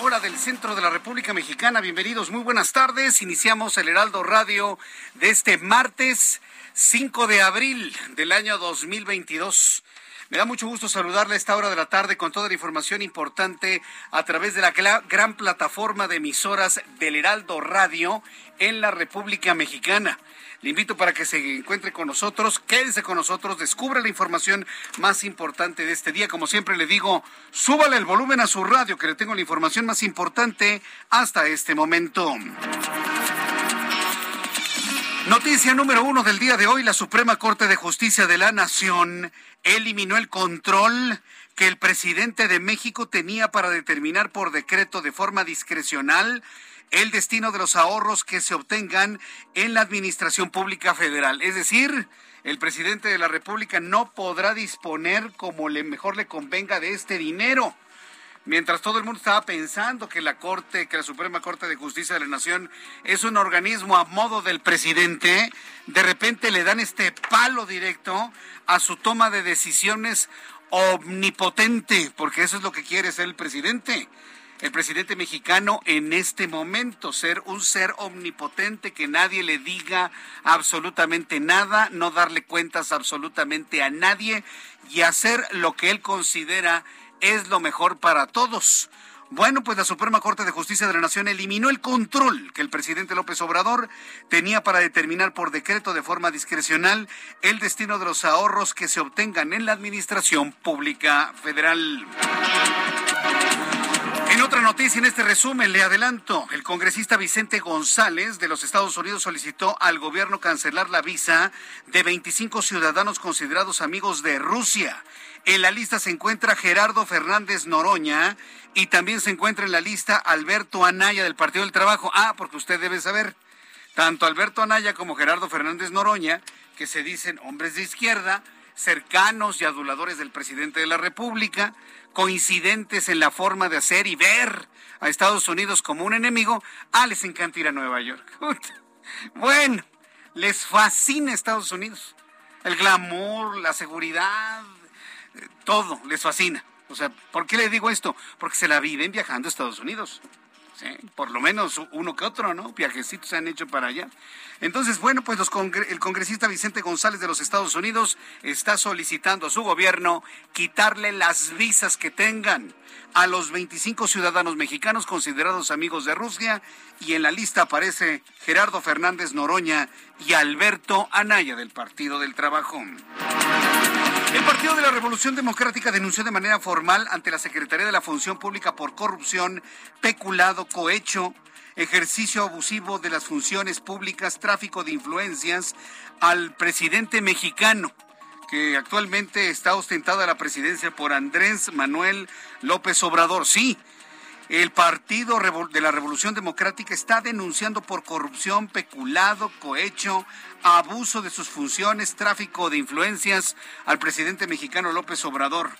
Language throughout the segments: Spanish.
Hora del centro de la República Mexicana. Bienvenidos, muy buenas tardes. Iniciamos el Heraldo Radio de este martes 5 de abril del año 2022. Me da mucho gusto saludarle a esta hora de la tarde con toda la información importante a través de la gran plataforma de emisoras del Heraldo Radio en la República Mexicana. Le invito para que se encuentre con nosotros, quédese con nosotros, descubra la información más importante de este día. Como siempre le digo, súbale el volumen a su radio, que le tengo la información más importante hasta este momento. Noticia número uno del día de hoy, la Suprema Corte de Justicia de la Nación eliminó el control que el presidente de México tenía para determinar por decreto de forma discrecional el destino de los ahorros que se obtengan en la Administración Pública Federal. Es decir, el presidente de la República no podrá disponer como le mejor le convenga de este dinero. Mientras todo el mundo estaba pensando que la Corte, que la Suprema Corte de Justicia de la Nación es un organismo a modo del presidente, de repente le dan este palo directo a su toma de decisiones omnipotente, porque eso es lo que quiere ser el presidente el presidente mexicano en este momento, ser un ser omnipotente que nadie le diga absolutamente nada, no darle cuentas absolutamente a nadie y hacer lo que él considera es lo mejor para todos. Bueno, pues la Suprema Corte de Justicia de la Nación eliminó el control que el presidente López Obrador tenía para determinar por decreto de forma discrecional el destino de los ahorros que se obtengan en la Administración Pública Federal. Otra noticia, en este resumen, le adelanto, el congresista Vicente González de los Estados Unidos solicitó al gobierno cancelar la visa de 25 ciudadanos considerados amigos de Rusia. En la lista se encuentra Gerardo Fernández Noroña y también se encuentra en la lista Alberto Anaya del Partido del Trabajo. Ah, porque usted debe saber, tanto Alberto Anaya como Gerardo Fernández Noroña, que se dicen hombres de izquierda, cercanos y aduladores del presidente de la República, coincidentes en la forma de hacer y ver a Estados Unidos como un enemigo, ah, les encanta ir a Nueva York. Bueno, les fascina Estados Unidos. El glamour, la seguridad, eh, todo les fascina. O sea, ¿por qué le digo esto? Porque se la viven viajando a Estados Unidos. ¿Sí? Por lo menos uno que otro, ¿no? Viajecitos se han hecho para allá. Entonces, bueno, pues los el congresista Vicente González de los Estados Unidos está solicitando a su gobierno quitarle las visas que tengan a los 25 ciudadanos mexicanos considerados amigos de Rusia y en la lista aparece Gerardo Fernández Noroña y Alberto Anaya del Partido del Trabajo. El Partido de la Revolución Democrática denunció de manera formal ante la Secretaría de la Función Pública por corrupción, peculado, cohecho, ejercicio abusivo de las funciones públicas, tráfico de influencias al presidente mexicano que actualmente está ostentada la presidencia por Andrés Manuel López Obrador. Sí, El Partido de la Revolución Democrática está denunciando por corrupción, peculado, cohecho, abuso de sus funciones, tráfico de influencias al presidente mexicano López Obrador.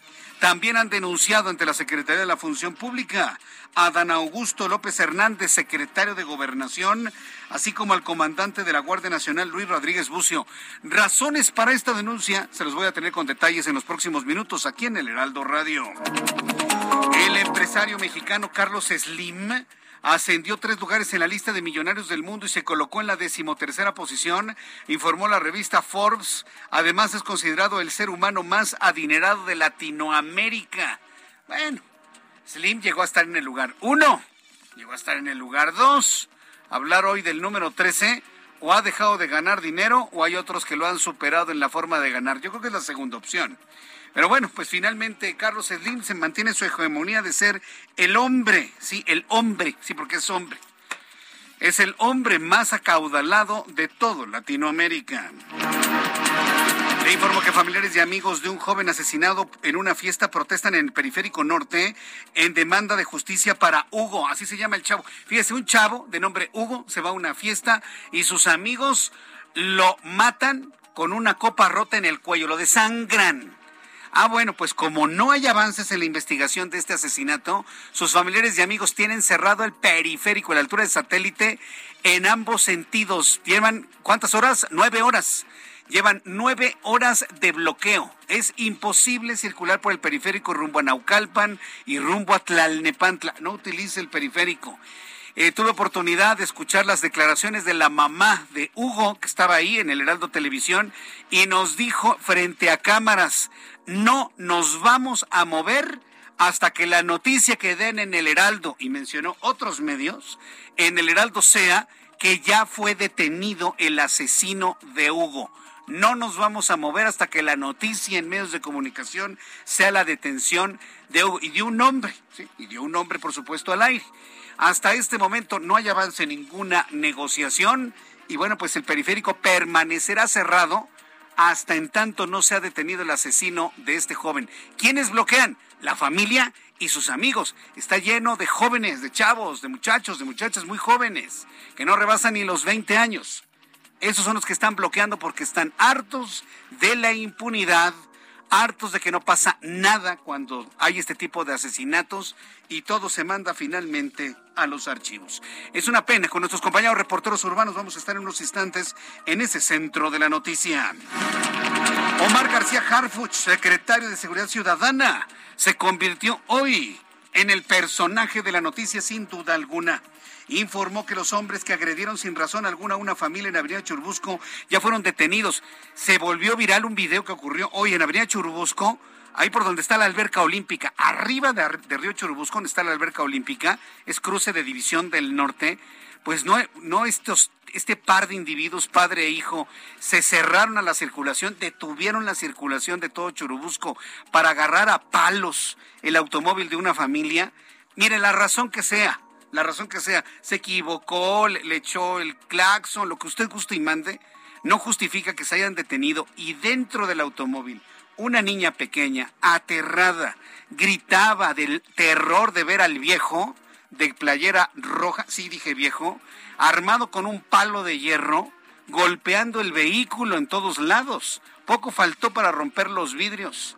También han denunciado ante la Secretaría de la Función Pública a Dan Augusto López Hernández, secretario de Gobernación, así como al comandante de la Guardia Nacional, Luis Rodríguez Bucio. Razones para esta denuncia se los voy a tener con detalles en los próximos minutos aquí en el Heraldo Radio. El empresario mexicano Carlos Slim ascendió tres lugares en la lista de millonarios del mundo y se colocó en la decimotercera posición, informó la revista Forbes. Además es considerado el ser humano más adinerado de Latinoamérica. Bueno, Slim llegó a estar en el lugar uno, llegó a estar en el lugar dos. Hablar hoy del número 13 o ha dejado de ganar dinero o hay otros que lo han superado en la forma de ganar. Yo creo que es la segunda opción. Pero bueno, pues finalmente Carlos Slim se mantiene su hegemonía de ser el hombre, sí, el hombre, sí, porque es hombre. Es el hombre más acaudalado de todo Latinoamérica. Le informo que familiares y amigos de un joven asesinado en una fiesta protestan en el periférico norte en demanda de justicia para Hugo, así se llama el chavo. Fíjese, un chavo de nombre Hugo se va a una fiesta y sus amigos lo matan con una copa rota en el cuello, lo desangran. Ah, bueno, pues como no hay avances en la investigación de este asesinato, sus familiares y amigos tienen cerrado el periférico a la altura del satélite en ambos sentidos. Llevan, ¿cuántas horas? Nueve horas. Llevan nueve horas de bloqueo. Es imposible circular por el periférico rumbo a Naucalpan y rumbo a Tlalnepantla. No utilice el periférico. Eh, tuve oportunidad de escuchar las declaraciones de la mamá de Hugo, que estaba ahí en el Heraldo Televisión, y nos dijo frente a cámaras, no nos vamos a mover hasta que la noticia que den en el Heraldo, y mencionó otros medios, en el Heraldo sea que ya fue detenido el asesino de Hugo. No nos vamos a mover hasta que la noticia en medios de comunicación sea la detención de Hugo. Y dio un nombre, ¿sí? y dio un nombre, por supuesto, al aire. Hasta este momento no hay avance en ninguna negociación y bueno, pues el periférico permanecerá cerrado hasta en tanto no se ha detenido el asesino de este joven. ¿Quiénes bloquean? La familia y sus amigos. Está lleno de jóvenes, de chavos, de muchachos, de muchachas muy jóvenes, que no rebasan ni los 20 años. Esos son los que están bloqueando porque están hartos de la impunidad, hartos de que no pasa nada cuando hay este tipo de asesinatos y todo se manda finalmente a los archivos. Es una pena, con nuestros compañeros reporteros urbanos vamos a estar en unos instantes en ese centro de la noticia. Omar García Harfuch, secretario de Seguridad Ciudadana, se convirtió hoy en el personaje de la noticia sin duda alguna informó que los hombres que agredieron sin razón alguna a una familia en Avenida Churbusco ya fueron detenidos. Se volvió viral un video que ocurrió hoy en Avenida Churbusco, ahí por donde está la alberca olímpica. Arriba de, Río Churubusco, donde está la alberca olímpica, es cruce de División del Norte. Pues no, no estos, este par de individuos, padre e hijo, se cerraron a la circulación, detuvieron la circulación de todo Churubusco para agarrar a palos el automóvil de una familia. Mire, la razón que sea, la razón que sea, se equivocó, le, echó el claxon, lo que usted guste y mande, no justifica que se hayan detenido y dentro del automóvil una niña pequeña, aterrada, gritaba del terror de ver al viejo de playera roja, sí dije viejo, armado con un palo de hierro, golpeando el vehículo en todos lados. Poco faltó para romper los vidrios.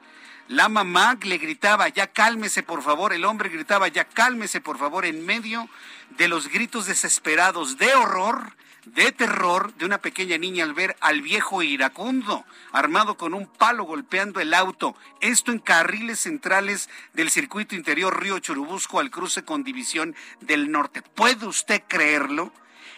La mamá le gritaba, ya cálmese por favor, el hombre gritaba, ya cálmese por favor, en medio de los gritos desesperados de horror, de terror de una pequeña niña al ver al viejo iracundo, armado con un palo golpeando el auto. Esto en carriles centrales del circuito interior Río Churubusco al cruce con División del Norte. ¿Puede usted creerlo?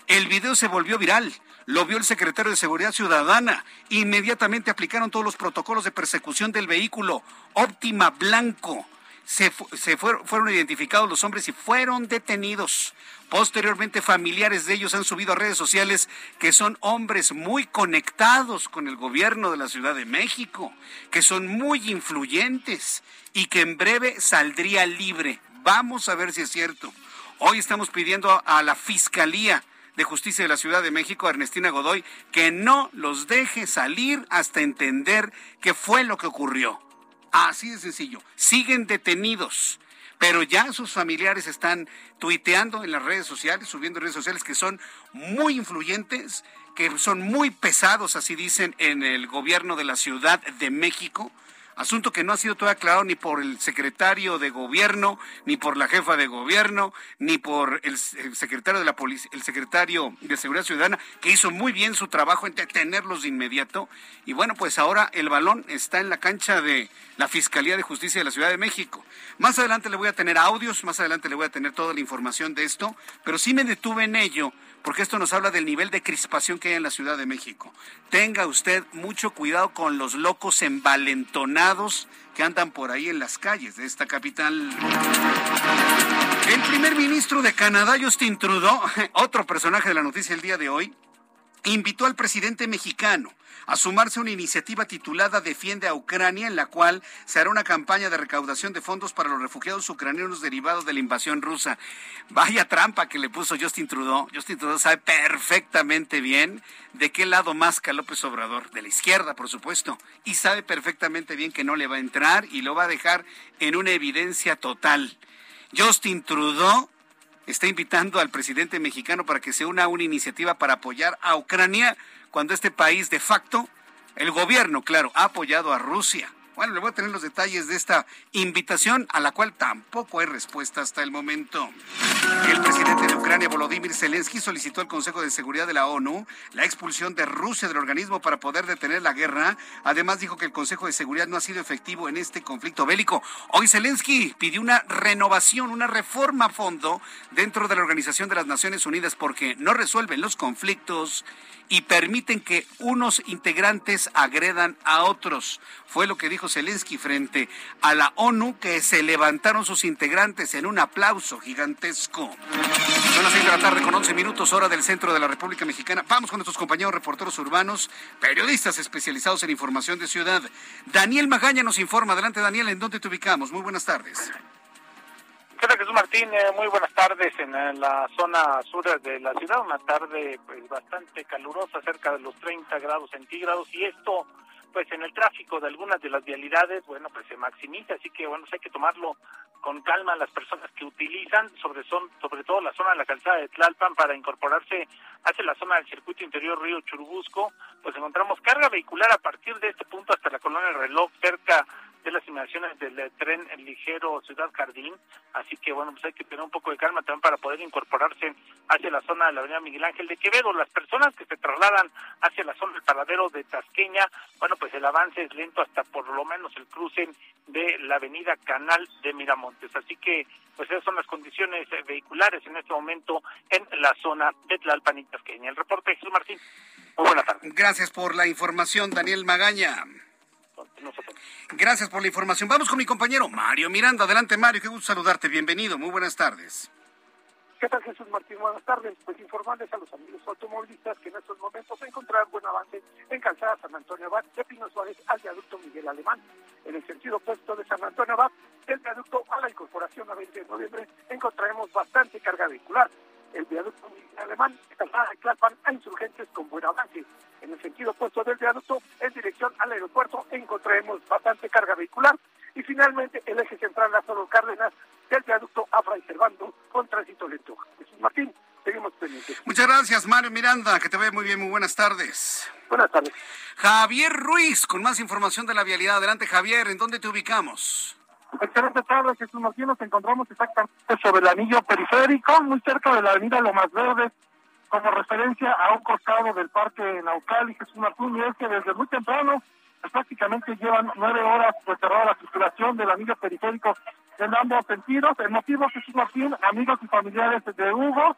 El video se volvió viral lo vio el secretario de Seguridad Ciudadana. Inmediatamente aplicaron todos los protocolos de persecución del vehículo. Óptima Blanco. Se, fueron, fueron identificados los hombres y fueron detenidos. Posteriormente, familiares de ellos han subido a redes sociales que son hombres muy conectados con el gobierno de la Ciudad de México, que son muy influyentes y que en breve saldría libre. Vamos a ver si es cierto. Hoy estamos pidiendo a la Fiscalía de Justicia de la Ciudad de México, Ernestina Godoy, que no los deje salir hasta entender qué fue lo que ocurrió. Así de sencillo. Siguen detenidos. pero ya sus familiares están tuiteando en las redes sociales, subiendo redes sociales que son muy influyentes, que son muy pesados, así dicen, en el gobierno de la Ciudad de México asunto que no ha sido todavía aclarado ni por el secretario de gobierno, ni por la jefa de gobierno, ni por el, secretario de la policía, el secretario de Seguridad Ciudadana, que hizo muy bien su trabajo en detenerlos de inmediato. Y bueno, pues ahora el balón está en la cancha de la Fiscalía de Justicia de la Ciudad de México. Más adelante le voy a tener audios, más adelante le voy a tener toda la información de esto, pero sí me detuve en ello porque esto nos habla del nivel de crispación que hay en la Ciudad de México. Tenga usted mucho cuidado con los locos envalentonados que andan por ahí en las calles de esta capital. El primer ministro de Canadá, Justin Trudeau, otro personaje de la noticia el día de hoy, invitó al presidente mexicano a sumarse a una iniciativa titulada Defiende a Ucrania, en la cual se hará una campaña de recaudación de fondos para los refugiados ucranianos derivados de la invasión rusa. Vaya trampa que le puso Justin Trudeau. Justin Trudeau sabe perfectamente bien de qué lado masca López Obrador, de la izquierda, por supuesto, y sabe perfectamente bien que no le va a entrar y lo va a dejar en una evidencia total. Justin Trudeau está invitando al presidente mexicano para que se una a una iniciativa para apoyar a Ucrania cuando este país de facto, el gobierno, claro, ha apoyado a Rusia. Bueno, le voy a tener los detalles de esta invitación a la cual tampoco hay respuesta hasta el momento. El presidente de Ucrania, Volodymyr Zelensky, solicitó al Consejo de Seguridad de la ONU la expulsión de Rusia del organismo para poder detener la guerra. Además, dijo que el Consejo de Seguridad no ha sido efectivo en este conflicto bélico. Hoy Zelensky pidió una renovación, una reforma a fondo dentro de la Organización de las Naciones Unidas porque no resuelven los conflictos y permiten que unos integrantes agredan a otros. Fue lo que dijo Zelensky frente a la ONU, que se levantaron sus integrantes en un aplauso gigantesco. Son las seis de la tarde con 11 minutos, hora del centro de la República Mexicana. Vamos con nuestros compañeros reporteros urbanos, periodistas especializados en información de ciudad. Daniel Magaña nos informa. Adelante, Daniel, ¿en dónde te ubicamos? Muy buenas tardes. ¿Qué Jesús Martín? Eh, muy buenas tardes en, la zona sur de la ciudad. Una tarde pues bastante calurosa, cerca de los 30 grados centígrados. Y esto, pues en el tráfico de algunas de las vialidades, bueno, pues se maximiza. Así que, bueno, pues, hay que tomarlo con calma las personas que utilizan, sobre, son, sobre todo la zona de la calzada de Tlalpan, para incorporarse hacia la zona del circuito interior Río Churubusco. Pues encontramos carga vehicular a partir de este punto hasta la colonia Reloj, cerca de las inmediaciones del eh, tren ligero Ciudad Jardín, así que bueno, pues hay que tener un poco de calma también para poder incorporarse hacia la zona de la avenida Miguel Ángel de Quevedo. Las personas que se trasladan hacia la zona del paradero de Tasqueña, bueno, pues el avance es lento hasta por lo menos el cruce de la avenida Canal de Miramontes, así que pues esas son las condiciones eh, vehiculares en este momento en la zona de Tlalpan y Tasqueña. El reporte Jesús Martín. Muy buenas tardes. Gracias por la información, Daniel Magaña. Gracias por la información. Vamos con mi compañero Mario Miranda. Adelante, Mario. Qué gusto saludarte. Bienvenido. Muy buenas tardes. ¿Qué tal, Jesús Martín? Buenas tardes. Pues informarles a los amigos automovilistas que en estos momentos encontrarán buen avance en Calzada San Antonio Abad de Pino Suárez al viaducto Miguel Alemán. En el sentido opuesto de San Antonio Abad, del viaducto a la incorporación a 20 de noviembre, encontraremos bastante carga vehicular. El viaducto Alemán, Calzada de Clapan a insurgentes con buen avance en el sentido opuesto del viaducto en dirección al aeropuerto encontraremos bastante carga vehicular y finalmente el eje central Lázaro Cárdenas del viaducto a Fray Servando con tránsito lento. Jesús Martín, seguimos pendientes. Muchas gracias Mario Miranda, que te vaya muy bien, muy buenas tardes. Buenas tardes. Javier Ruiz, con más información de la vialidad. Adelante Javier, ¿en dónde te ubicamos? Excelente tarde, Jesús Martín. Nos encontramos exactamente sobre el anillo periférico, muy cerca de la avenida Lomas Verdes, como referencia a un costado del Parque Naucal y Jesús Martín, y es que desde muy temprano pues, prácticamente llevan nueve horas pues, cerrada la circulación del anillo periférico en ambos sentidos. El motivo, Jesús Martín, amigos y familiares de Hugo,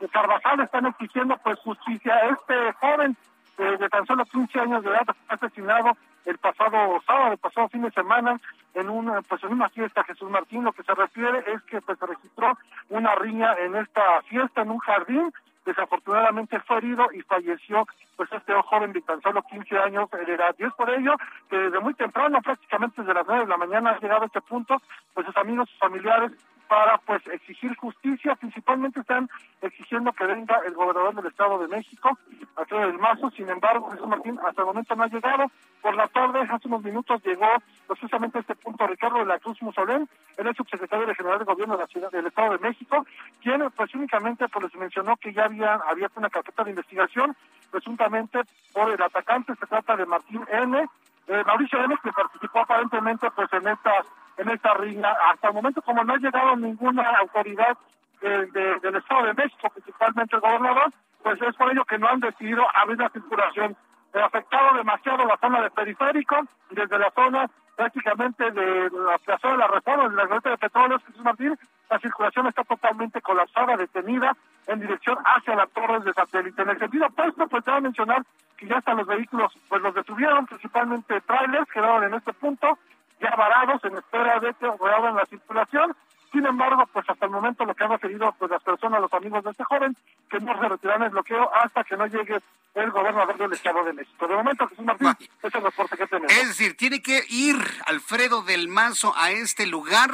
de Carvajal, están exigiendo pues justicia. Este joven eh, de tan solo 15 años de edad fue asesinado el pasado sábado, pasado fin de semana, en una, pues en una fiesta Jesús Martín. Lo que se refiere es que pues se registró una riña en esta fiesta, en un jardín, desafortunadamente fue herido y falleció pues este joven de tan solo 15 años de edad. Y es por ello que desde muy temprano, prácticamente desde las 9 de la mañana, ha llegado a este punto, pues sus amigos, sus familiares para pues exigir justicia, principalmente están exigiendo que venga el gobernador del Estado de México, Alfredo del Mazo, sin embargo Jesús Martín hasta el momento no ha llegado, por la tarde, hace unos minutos llegó precisamente a este punto Ricardo de la Cruz Musolén, él es subsecretario General de Gobierno de la Ciudad del Estado de México, quien pues únicamente pues les mencionó que ya había abierto una carpeta de investigación, presuntamente por el atacante, se trata de Martín N., eh, Mauricio N., que participó aparentemente pues en esta en esta riña. Hasta el momento, como no ha llegado ninguna autoridad del Estado de México, principalmente el gobernador, pues es por ello que no han decidido abrir la circulación. Ha afectado demasiado la zona de periférico, desde la zona prácticamente de la plaza de la Reforma, de la red de Petróleos, Jesús Martín, la circulación está totalmente colapsada, detenida en dirección hacia las torres de satélite. En el sentido opuesto, pues a mencionar que ya hasta los vehículos, pues los detuvieron, principalmente trailers, quedaron en este punto, ya varados en espera de que reabran la circulación. Sin embargo, pues hasta el momento lo que han referido pues las personas, los amigos de este joven, que no se retirarán el bloqueo hasta que no llegue el gobernador del Estado de México. De momento, Jesús Martín, es el reporte que tenemos. Es decir, tiene que ir Alfredo del Mazo a este lugar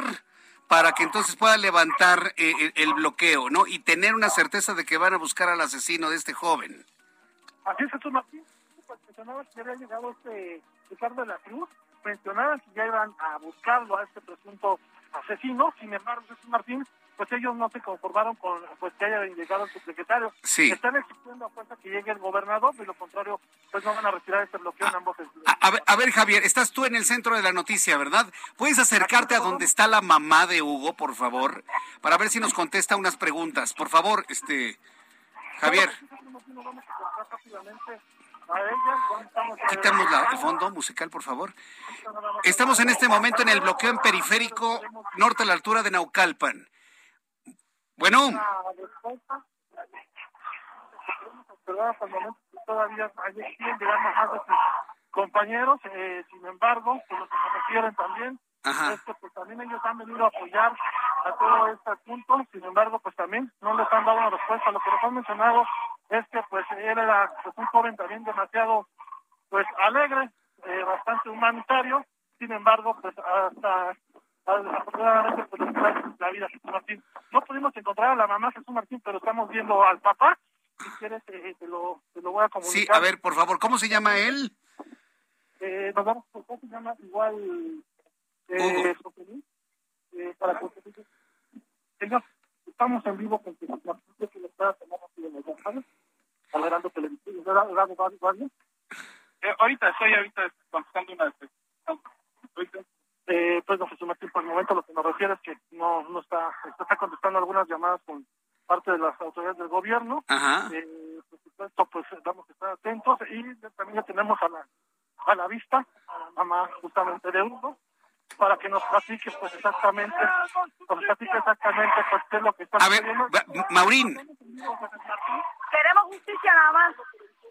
para que entonces pueda levantar eh, el bloqueo, ¿no? Y tener una certeza de que van a buscar al asesino de este joven. Así es, Jesús Martín. Pues mencionaba que había llegado este Ricardo de la Cruz, mencionaban que ya iban a buscarlo a este presunto asesino, sin embargo, Jesús Martín, pues ellos no se conformaron con pues que haya llegado el subsecretario. Sí. Están exigiendo a fuerza que llegue el gobernador, de lo contrario, pues no van a retirar este bloqueo en ambos a, a, ver, a ver, Javier, estás tú en el centro de la noticia, ¿verdad? ¿Puedes acercarte a donde está la mamá de Hugo, por favor? Para ver si nos contesta unas preguntas. Por favor, este... Javier. Quitamos la, el fondo musical, por favor. Estamos en este momento en el bloqueo en periférico norte a la altura de Naucalpan. Bueno. Todavía siguen llegando más de sus compañeros, eh, sin embargo, por lo que me refieren también, es que pues también ellos han venido a apoyar a todo este punto, sin embargo, pues también no les han dado una respuesta. Lo que nos han mencionado es que pues él era pues, un joven también demasiado pues alegre, eh, bastante humanitario, sin embargo, pues hasta desafortunadamente pues la vida Jesús Martín. No pudimos encontrar a la mamá Jesús Martín, pero estamos viendo al papá. Si quieres, eh, te, lo, te lo voy a comunicar. Sí, a ver, por favor, ¿cómo se llama él? Eh, nos vamos, ¿cómo se llama? Igual... Eh, eh, para que Señor, estamos en vivo con Martín, que lo está tomando los ¿sabes? Alerando televisión. ¿verdad? Eh, ahorita estoy ahorita contestando una eh, pues no Jesús Martín por el momento lo que nos refiere es que no no está está contestando algunas llamadas con parte de las autoridades del gobierno Ajá. Eh, por supuesto pues vamos a estar atentos y también ya tenemos a la a la vista a la mamá justamente de uno para que nos platique pues exactamente nos platique exactamente pues qué es lo que está a ver Maurín queremos justicia nada más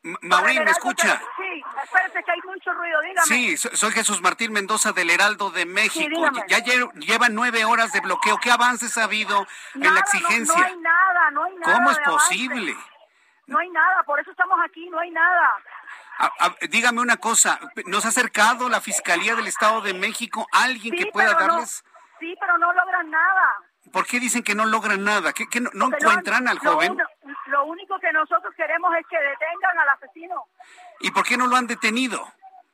Maurín, ¿me escucha? Sí, espérate que hay mucho ruido, dígame. Sí, soy Jesús Martín Mendoza del Heraldo de México. ya llevan nueve horas de bloqueo. ¿Qué avances ha habido en la exigencia? No, hay nada, no hay nada. ¿Cómo es posible? No hay nada, por eso estamos aquí, no hay nada. Dígame una cosa, ¿nos ha acercado la Fiscalía del Estado de México alguien que pueda darles? sí, pero no logran nada. ¿Por qué dicen que no logran nada? ¿Que, que no, no encuentran al joven? lo único que nosotros queremos es que detengan al asesino. ¿Y por qué no lo han detenido?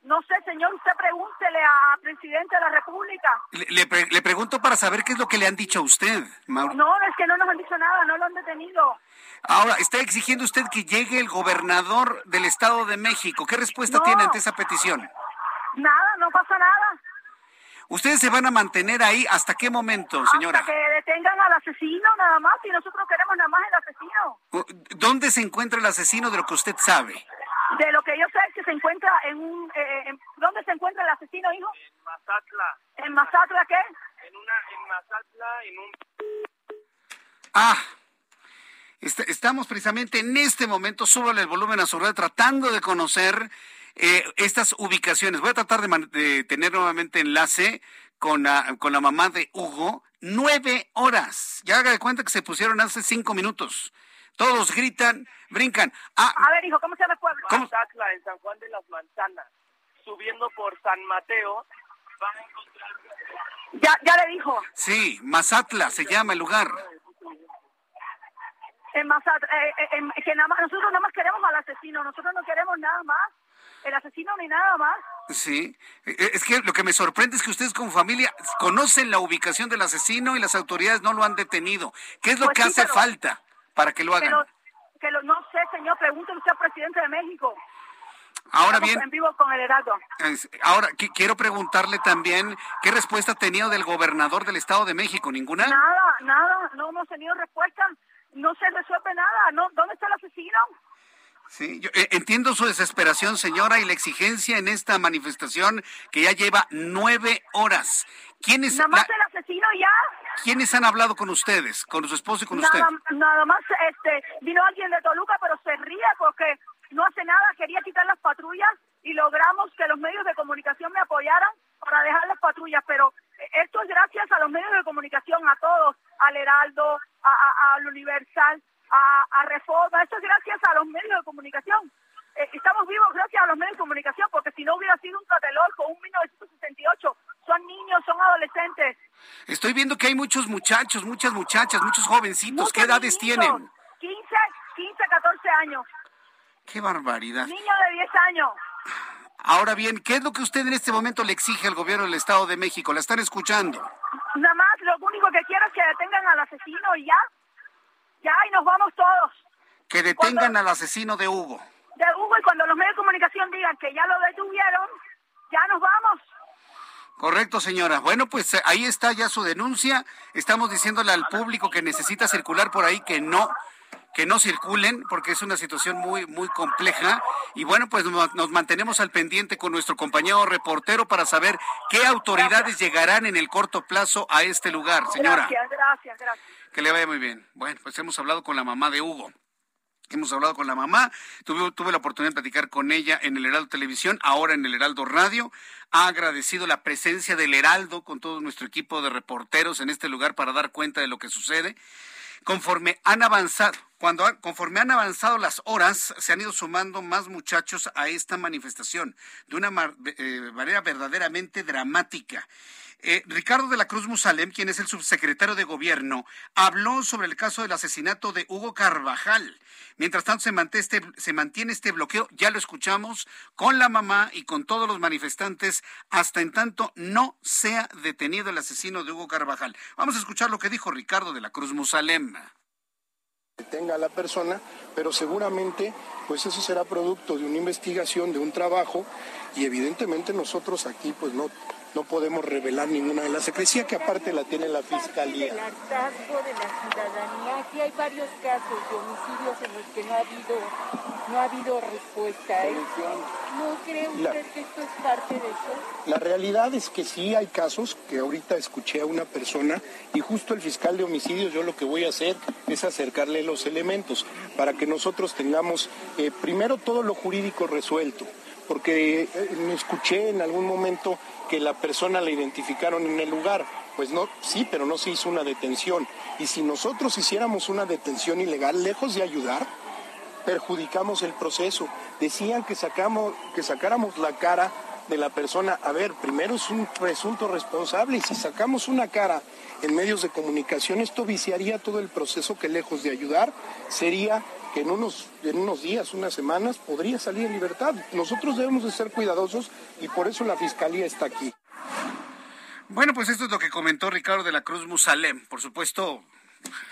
No sé, señor, usted pregúntele al presidente de la República. Le, le, pregunto para saber qué es lo que le han dicho a usted, Mauro. No, es que no nos han dicho nada, no lo han detenido. Ahora, está exigiendo usted que llegue el gobernador del Estado de México. ¿Qué respuesta tiene ante esa petición? Nada, no pasa nada. ¿Ustedes se van a mantener ahí hasta qué momento, señora? Hasta que detengan al asesino, nada más, y nosotros queremos nada más el asesino. ¿Dónde se encuentra el asesino de lo que usted sabe? De lo que yo sé es que se encuentra en un... Eh, en, ¿Dónde se encuentra el asesino, hijo? En Mazatla. ¿En Mazatla qué? En una... En Mazatla, en un... Ah... estamos precisamente en este momento, súbale el volumen a su red, tratando de conocer eh, estas ubicaciones. Voy a tratar de, tener nuevamente enlace con la, con la mamá de Hugo. Nueve horas. Ya haga de cuenta que se pusieron hace cinco minutos. Todos gritan, brincan. Ah, a ver, hijo, ¿cómo se llama el pueblo? ¿Cómo? en San Juan de las Manzanas. Subiendo por San Mateo, Ya, ya le dijo. Sí, Mazatla se llama el lugar. En eh, eh, en- que nada más, nosotros nada más queremos al asesino, nosotros no queremos nada más. El asesino ni nada más. Sí, Eh, eh, es que lo que me sorprende es que ustedes como familia conocen la ubicación del asesino y las autoridades no lo han detenido. ¿Qué es lo Pues que sí, hace pero- falta para que lo hagan? Pero, que lo, no sé, señor, pregúntele usted al presidente de México. Ahora Estamos bien, En vivo con el Heraldo. ahora qui- quiero preguntarle también qué respuesta ha tenido del gobernador del Estado de México. ¿Ninguna? Nada, nada, no hemos tenido respuesta. No se resuelve nada. No, ¿Dónde está el asesino? Sí, yo eh, entiendo su desesperación, señora, y la exigencia en esta manifestación que ya lleva nueve horas. ¿Quiénes, Nada más la- el asesino ya. ¿quiénes han hablado con ustedes, con su esposo y con usted? Nada, nada más este, vino alguien de Toluca, pero se ríe porque no hace nada, quería quitar las patrullas y logramos que los medios de comunicación me apoyaran para dejar las patrullas, pero esto es gracias a los medios de comunicación, a todos, al Heraldo, a, a- al Universal, a, a Reforma, esto es gracias a los medios de comunicación. Eh, estamos vivos gracias a los medios de comunicación, porque si no hubiera sido un catelolco, un 1968, son niños, son adolescentes, Estoy viendo que hay muchos muchachos, muchas muchachas, muchos jovencitos. ¿Qué Muchos edades niñitos, tienen? 15, 15, 14 años. Qué barbaridad. Niño de 10 años. Ahora bien, ¿qué es lo que usted en este momento le exige al gobierno del Estado de México? ¿La están escuchando? Nada más lo único que quiero es que detengan al asesino y ya. Ya, y nos vamos todos. Que detengan al asesino de Hugo. De Hugo, y cuando los medios de comunicación digan que ya lo detuvieron, ya nos vamos. Correcto, señora. Bueno, pues eh, ahí está ya su denuncia. Estamos diciéndole al público que necesita circular por ahí que no que no circulen porque es una situación muy muy compleja y bueno, pues nos mantenemos al pendiente con nuestro compañero reportero para saber qué autoridades llegarán en el corto plazo a este lugar, señora. Gracias, gracias, gracias. Que le vaya muy bien. Bueno, pues hemos hablado con la mamá de Hugo. Hemos hablado con la mamá, tuve, tuve la oportunidad de platicar con ella en el Heraldo Televisión, ahora en el Heraldo Radio. Ha agradecido la presencia del Heraldo con todo nuestro equipo de reporteros en este lugar para dar cuenta de lo que sucede. Conforme han avanzado, cuando conforme han avanzado las horas, se han ido sumando más muchachos a esta manifestación de una eh, manera verdaderamente dramática. Eh, Ricardo de la Cruz Musalem, quien es el subsecretario de Gobierno, habló sobre el caso del asesinato de Hugo Carvajal. Mientras tanto, se mantiene, este, se mantiene este bloqueo, ya lo escuchamos, con la mamá y con todos los manifestantes, hasta en tanto no sea detenido el asesino de Hugo Carvajal. Vamos a escuchar lo que dijo Ricardo de la Cruz Musalem. Detenga a la persona, pero seguramente pues eso será producto de una investigación, de un trabajo y evidentemente nosotros aquí pues no, no podemos revelar ninguna de la secrecía que aparte la tiene la fiscalía. El hartazgo de la ciudadanía. Aquí hay varios casos de homicidios en los que no ha habido, no ha habido respuesta. ¿eh? ¿No cree usted La- que esto es parte de eso? La realidad es que sí hay casos que ahorita escuché a una persona y justo el fiscal de homicidios yo lo que voy a hacer es acercarle los elementos para que nosotros tengamos eh, primero todo lo jurídico resuelto. Porque eh, me escuché en algún momento que la persona la identificaron en el lugar. Pues no, sí, pero no se hizo una detención. Y si nosotros hiciéramos una detención ilegal, lejos de ayudar, perjudicamos el proceso. Decían que, sacamos, que sacáramos la cara de la persona. A ver, primero es un presunto responsable y si sacamos una cara en medios de comunicación, esto viciaría todo el proceso que lejos de ayudar sería en unos, en unos días, unas semanas, podría salir en libertad. Nosotros debemos de ser cuidadosos y por eso la Fiscalía está aquí. Bueno, pues esto es lo que comentó Ricardo de la Cruz Musalem. Por supuesto,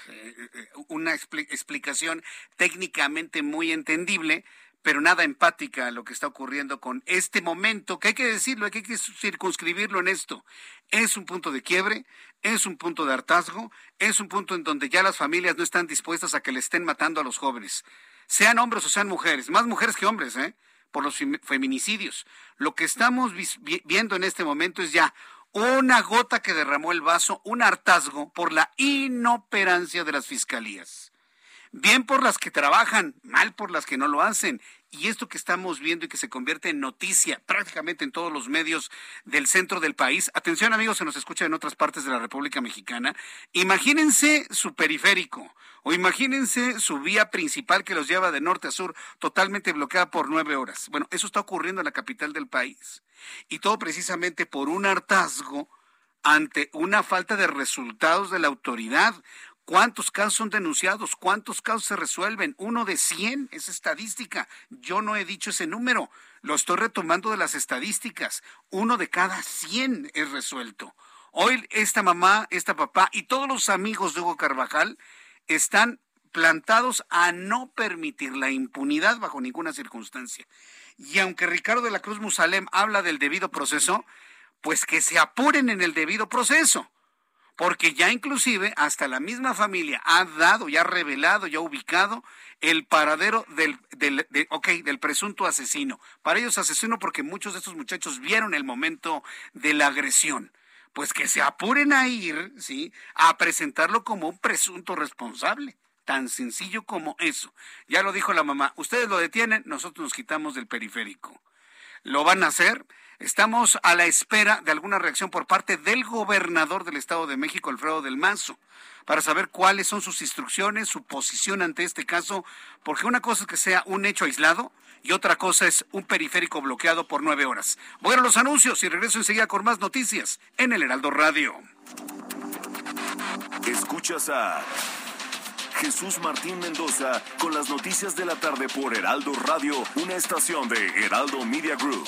eh, eh, una expli- explicación técnicamente muy entendible, pero nada empática a lo que está ocurriendo con este momento, que hay que decirlo, hay que circunscribirlo en esto. Es un punto de quiebre, es un punto de hartazgo, es un punto en donde ya las familias no están dispuestas a que le estén matando a los jóvenes, sean hombres o sean mujeres, más mujeres que hombres, ¿eh? por los fem- feminicidios. Lo que estamos viendo en este momento es ya una gota que derramó el vaso, un hartazgo por la inoperancia de las fiscalías. Bien por las que trabajan, mal por las que no lo hacen. y esto que estamos viendo y que se convierte en noticia prácticamente en todos los medios del centro del país, atención amigos, se nos escucha en otras partes de la República Mexicana, imagínense su periférico o imagínense su vía principal que los lleva de norte a sur totalmente bloqueada por nueve horas. Bueno, eso está ocurriendo en la capital del país y todo precisamente por un hartazgo ante una falta de resultados de la autoridad. ¿Cuántos casos son denunciados? ¿Cuántos casos se resuelven? Uno de 100 es estadística. Yo no he dicho ese número. Lo estoy retomando de las estadísticas. Uno de cada 100 es resuelto. Hoy esta mamá, esta papá y todos los amigos de Hugo Carvajal están plantados a no permitir la impunidad bajo ninguna circunstancia. Y aunque Ricardo de la Cruz Musalem habla del debido proceso, pues que se apuren en el debido proceso porque ya inclusive hasta la misma familia ha dado, ya ha revelado, ya ha ubicado el paradero del, del, del presunto asesino. Para ellos asesino porque muchos de estos muchachos vieron el momento de la agresión. Pues que se apuren a ir, ¿sí? A presentarlo como un presunto responsable. Tan sencillo como eso. Ya lo dijo la mamá. Ustedes lo detienen, nosotros nos quitamos del periférico. ¿Lo van a hacer? Estamos a la espera de alguna reacción por parte del gobernador del Estado de México, Alfredo del Mazo, para saber cuáles son sus instrucciones, su posición ante este caso, porque una cosa es que sea un hecho aislado y otra cosa es un periférico bloqueado por nueve horas. Voy a los anuncios y regreso enseguida con más noticias en el Heraldo Radio. Escuchas a Jesús Martín Mendoza con las noticias de la tarde por Heraldo Radio, una estación de Heraldo Media Group.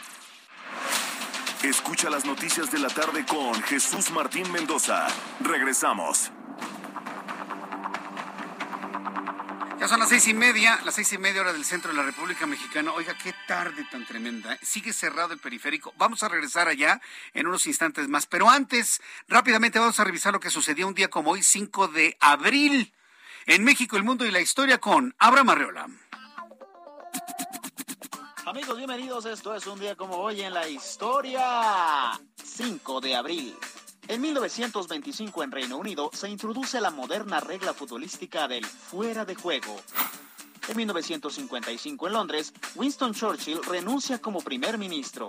Escucha las noticias de la tarde con Jesús Martín Mendoza. Regresamos. Ya son las seis y media, las seis y media hora del centro de la República Mexicana. Oiga, qué tarde tan tremenda. ¿eh? Sigue cerrado el periférico. Vamos a regresar allá en unos instantes más. Pero antes, rápidamente vamos a revisar lo que sucedió un día como hoy, 5 de abril. En México, el mundo y la historia con Abraham Arreola. Amigos, bienvenidos. Esto es un día como hoy en la historia. 5 de abril. En 1925 en Reino Unido se introduce la moderna regla futbolística del fuera de juego. En 1955 en Londres, Winston Churchill renuncia como primer ministro.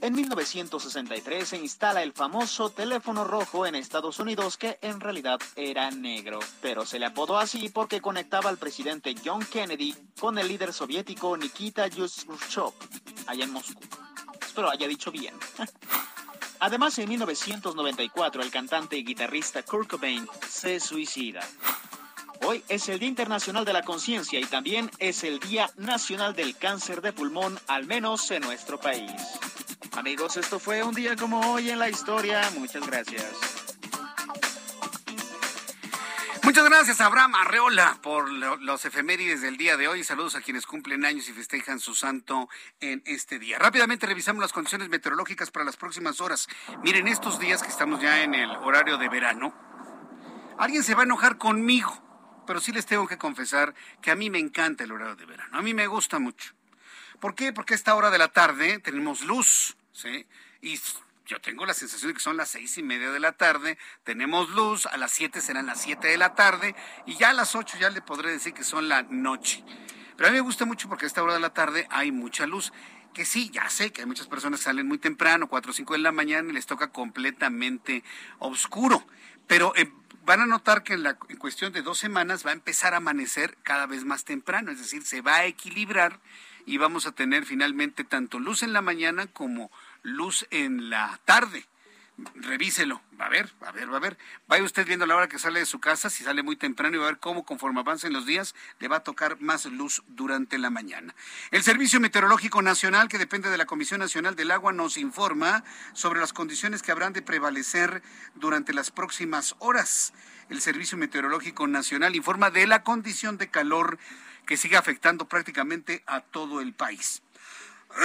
En 1963 se instala el famoso teléfono rojo en Estados Unidos que en realidad era negro, pero se le apodó así porque conectaba al presidente John Kennedy con el líder soviético Nikita Khrushchev, allá en Moscú. Espero haya dicho bien. Además, en 1994 el cantante y guitarrista Kurt Cobain se suicida. Hoy es el Día Internacional de la Conciencia y también es el Día Nacional del Cáncer de Pulmón, al menos en nuestro país. Amigos, esto fue un día como hoy en la historia. Muchas gracias. Muchas gracias, Abraham Arreola, por los efemérides del día de hoy. Saludos a quienes cumplen años y festejan su santo en este día. Rápidamente revisamos las condiciones meteorológicas para las próximas horas. Miren, estos días que estamos ya en el horario de verano, alguien se va a enojar conmigo, pero sí les tengo que confesar que a mí me encanta el horario de verano. A mí me gusta mucho. ¿Por qué? Porque a esta hora de la tarde tenemos luz. ¿Sí? Y yo tengo la sensación de que son las seis y media de la tarde, tenemos luz, a las siete serán las siete de la tarde, y ya a las ocho ya le podré decir que son la noche. Pero a mí me gusta mucho porque a esta hora de la tarde hay mucha luz. Que sí, ya sé que hay muchas personas que salen muy temprano, cuatro o cinco de la mañana, y les toca completamente oscuro. Pero eh, van a notar que en, la, en cuestión de dos semanas va a empezar a amanecer cada vez más temprano, es decir, se va a equilibrar y vamos a tener finalmente tanto luz en la mañana como luz en la tarde. Revíselo, va a ver, va a ver, va a ver. Vaya usted viendo la hora que sale de su casa, si sale muy temprano y va a ver cómo conforme avancen los días le va a tocar más luz durante la mañana. El Servicio Meteorológico Nacional, que depende de la Comisión Nacional del Agua, nos informa sobre las condiciones que habrán de prevalecer durante las próximas horas. El Servicio Meteorológico Nacional informa de la condición de calor que sigue afectando prácticamente a todo el país.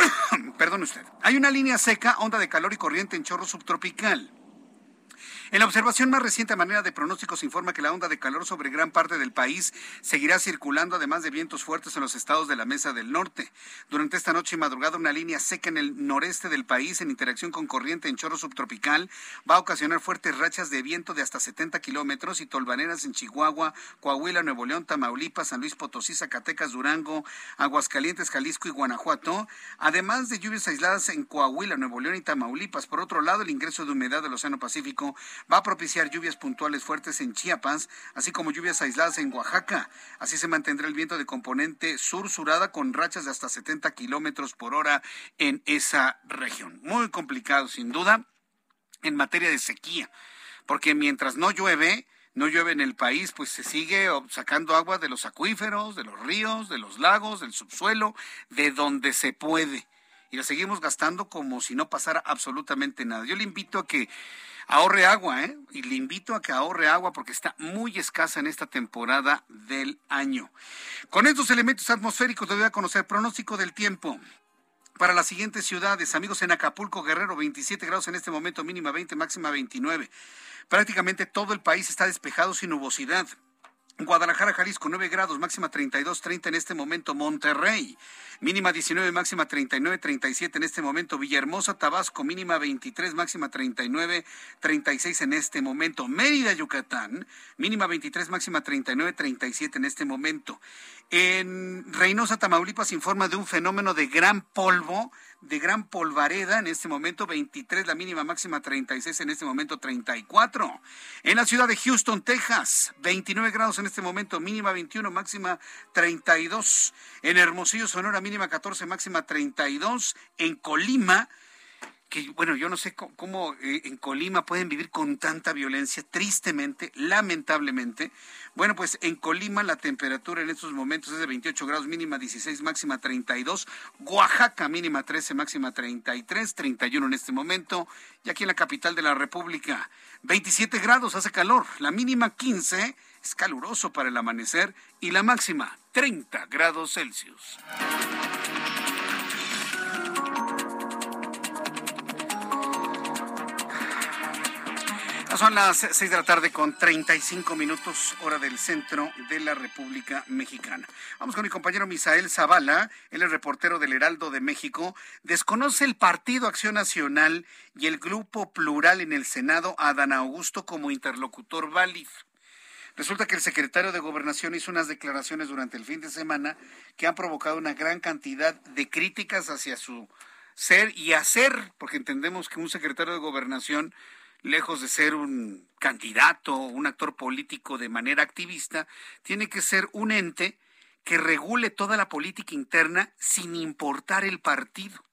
Perdón usted. Hay una línea seca, onda de calor y corriente en chorro subtropical. En la observación más reciente a manera de pronóstico se informa que la onda de calor sobre gran parte del país seguirá circulando, además de vientos fuertes en los estados de la Mesa del Norte. Durante esta noche y madrugada, una línea seca en el noreste del país, en interacción con corriente en chorro subtropical, va a ocasionar fuertes rachas de viento de hasta 70 kilómetros y tolvaneras en Chihuahua, Coahuila, Nuevo León, Tamaulipas, San Luis Potosí, Zacatecas, Durango, Aguascalientes, Jalisco y Guanajuato, además de lluvias aisladas en Coahuila, Nuevo León y Tamaulipas. Por otro lado, el ingreso de humedad del Océano Pacífico va a propiciar lluvias puntuales fuertes en Chiapas, así como lluvias aisladas en Oaxaca. Así se mantendrá el viento de componente sur-surada con rachas de hasta 70 kilómetros por hora en esa región. Muy complicado, sin duda, en materia de sequía, porque mientras no llueve, no llueve en el país, pues se sigue sacando agua de los acuíferos, de los ríos, de los lagos, del subsuelo, de donde se puede. Y la seguimos gastando como si no pasara absolutamente nada. Yo le invito a que ahorre agua, ¿eh? Y le invito a que ahorre agua porque está muy escasa en esta temporada del año. Con estos elementos atmosféricos le voy a conocer pronóstico del tiempo. Para las siguientes ciudades, amigos, en Acapulco, Guerrero, 27 grados en este momento, mínima 20, máxima 29. Prácticamente todo el país está despejado sin nubosidad. Guadalajara, Jalisco, 9 grados, máxima 32, 30 en este momento. Monterrey, mínima 19, máxima 39, 37 en este momento. Villahermosa, Tabasco, mínima 23, máxima 39, 36 en este momento. Mérida, Yucatán, mínima 23, máxima 39, 37 en este momento. En Reynosa, Tamaulipas, informa de un fenómeno de gran polvo de gran polvareda, en este momento 23, la mínima máxima 36, en este momento 34. En la ciudad de Houston, Texas, 29 grados en este momento, mínima 21, máxima 32. En Hermosillo, Sonora, mínima 14, máxima 32. En Colima, que bueno, yo no sé cómo, eh, en Colima pueden vivir con tanta violencia, tristemente, lamentablemente. Bueno, pues en Colima la temperatura en estos momentos es de 28 grados, mínima 16, máxima 32. Oaxaca, mínima 13, máxima 33, 31 en este momento. Y aquí en la capital de la República, 27 grados, hace calor. La mínima 15, es caluroso para el amanecer. Y la máxima 30 grados Celsius. Son las seis de la tarde con 35 minutos hora del centro de la República Mexicana. Vamos con mi compañero Misael Zavala, él es reportero del Heraldo de México. Desconoce el Partido Acción Nacional y el Grupo Plural en el Senado a Dan Augusto como interlocutor válido. Resulta que el secretario de Gobernación hizo unas declaraciones durante el fin de semana que han provocado una gran cantidad de críticas hacia su ser y hacer, porque entendemos que un secretario de Gobernación lejos de ser un candidato un actor político de manera activista, tiene que ser un ente que regule toda la política interna sin importar el partido.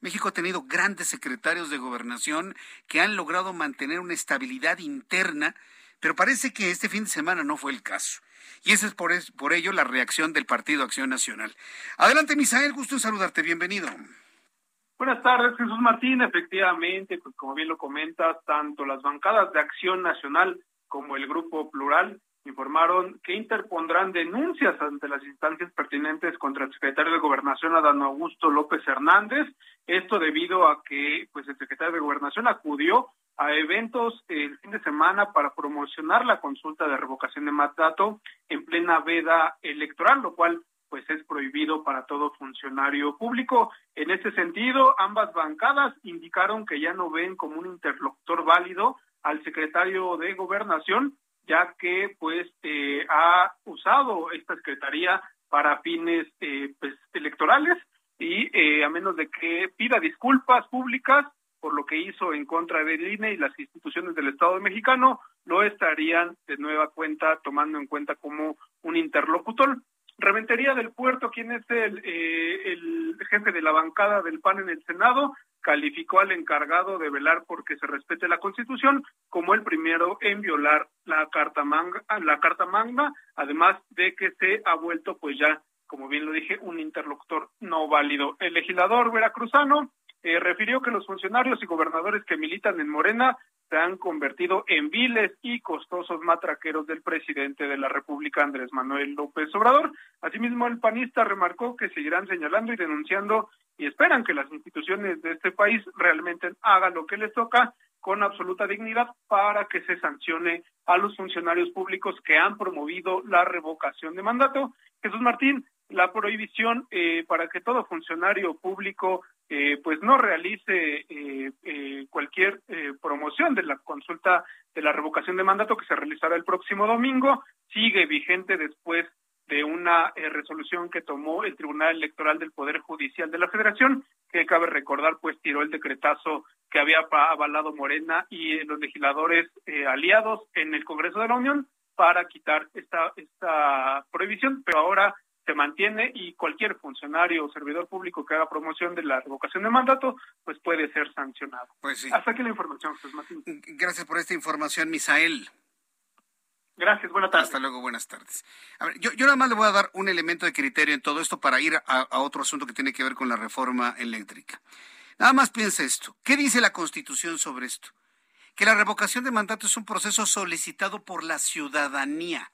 México ha tenido grandes secretarios de gobernación que han logrado mantener una estabilidad interna, pero parece que este fin de semana no fue el caso. Y esa es por, por ello la reacción del Partido Acción Nacional. Adelante, Misael, gusto en saludarte, bienvenido. Buenas tardes, Jesús Martín. Efectivamente, pues como bien lo comentas, tanto las bancadas de Acción Nacional como el Grupo Plural informaron que interpondrán denuncias ante las instancias pertinentes contra el secretario de Gobernación, Adán Augusto López Hernández. Esto debido a que pues el secretario de Gobernación acudió a eventos el fin de semana para promocionar la consulta de revocación de mandato en plena veda electoral, lo cual pues es prohibido para todo funcionario público. En ese sentido, ambas bancadas indicaron que ya no ven como un interlocutor válido al secretario de Gobernación, ya que pues eh, ha usado esta secretaría para fines eh, pues, electorales y eh, a menos de que pida disculpas públicas por lo que hizo en contra del INE y las instituciones del Estado mexicano, lo estarían de nueva cuenta tomando en cuenta como un interlocutor. Reventería del Puerto, quien es el, eh, el jefe de la bancada del PAN en el Senado, calificó al encargado de velar porque se respete la Constitución como el primero en violar la Carta Magna, la Carta Magna, además de que se ha vuelto, pues ya, como bien lo dije, un interlocutor no válido. El legislador veracruzano eh, refirió que los funcionarios y gobernadores que militan en Morena se han convertido en viles y costosos matraqueros del presidente de la República, Andrés Manuel López Obrador. Asimismo, el panista remarcó que seguirán señalando y denunciando y esperan que las instituciones de este país realmente hagan lo que les toca con absoluta dignidad para que se sancione a los funcionarios públicos que han promovido la revocación de mandato. Jesús Martín, la prohibición eh, para que todo funcionario público eh, pues no realice eh, cualquier promoción de la consulta de la revocación de mandato que se realizará el próximo domingo sigue vigente después de una resolución que tomó el Tribunal Electoral del Poder Judicial de la Federación, que cabe recordar, pues tiró el decretazo que había avalado Morena y los legisladores eh, aliados en el Congreso de la Unión para quitar esta, esta prohibición, pero ahora se mantiene y cualquier funcionario o servidor público que haga promoción de la revocación de mandato, pues puede ser sancionado. Pues sí. Hasta aquí la información, Martín. Gracias por esta información, Misael. Gracias, buenas tardes. Hasta luego, buenas tardes. A ver, yo, yo nada más le voy a dar un elemento de criterio en todo esto para ir a, otro asunto que tiene que ver con la reforma eléctrica. Nada más piensa esto. ¿Qué dice la Constitución sobre esto? Que la revocación de mandato es un proceso solicitado por la ciudadanía,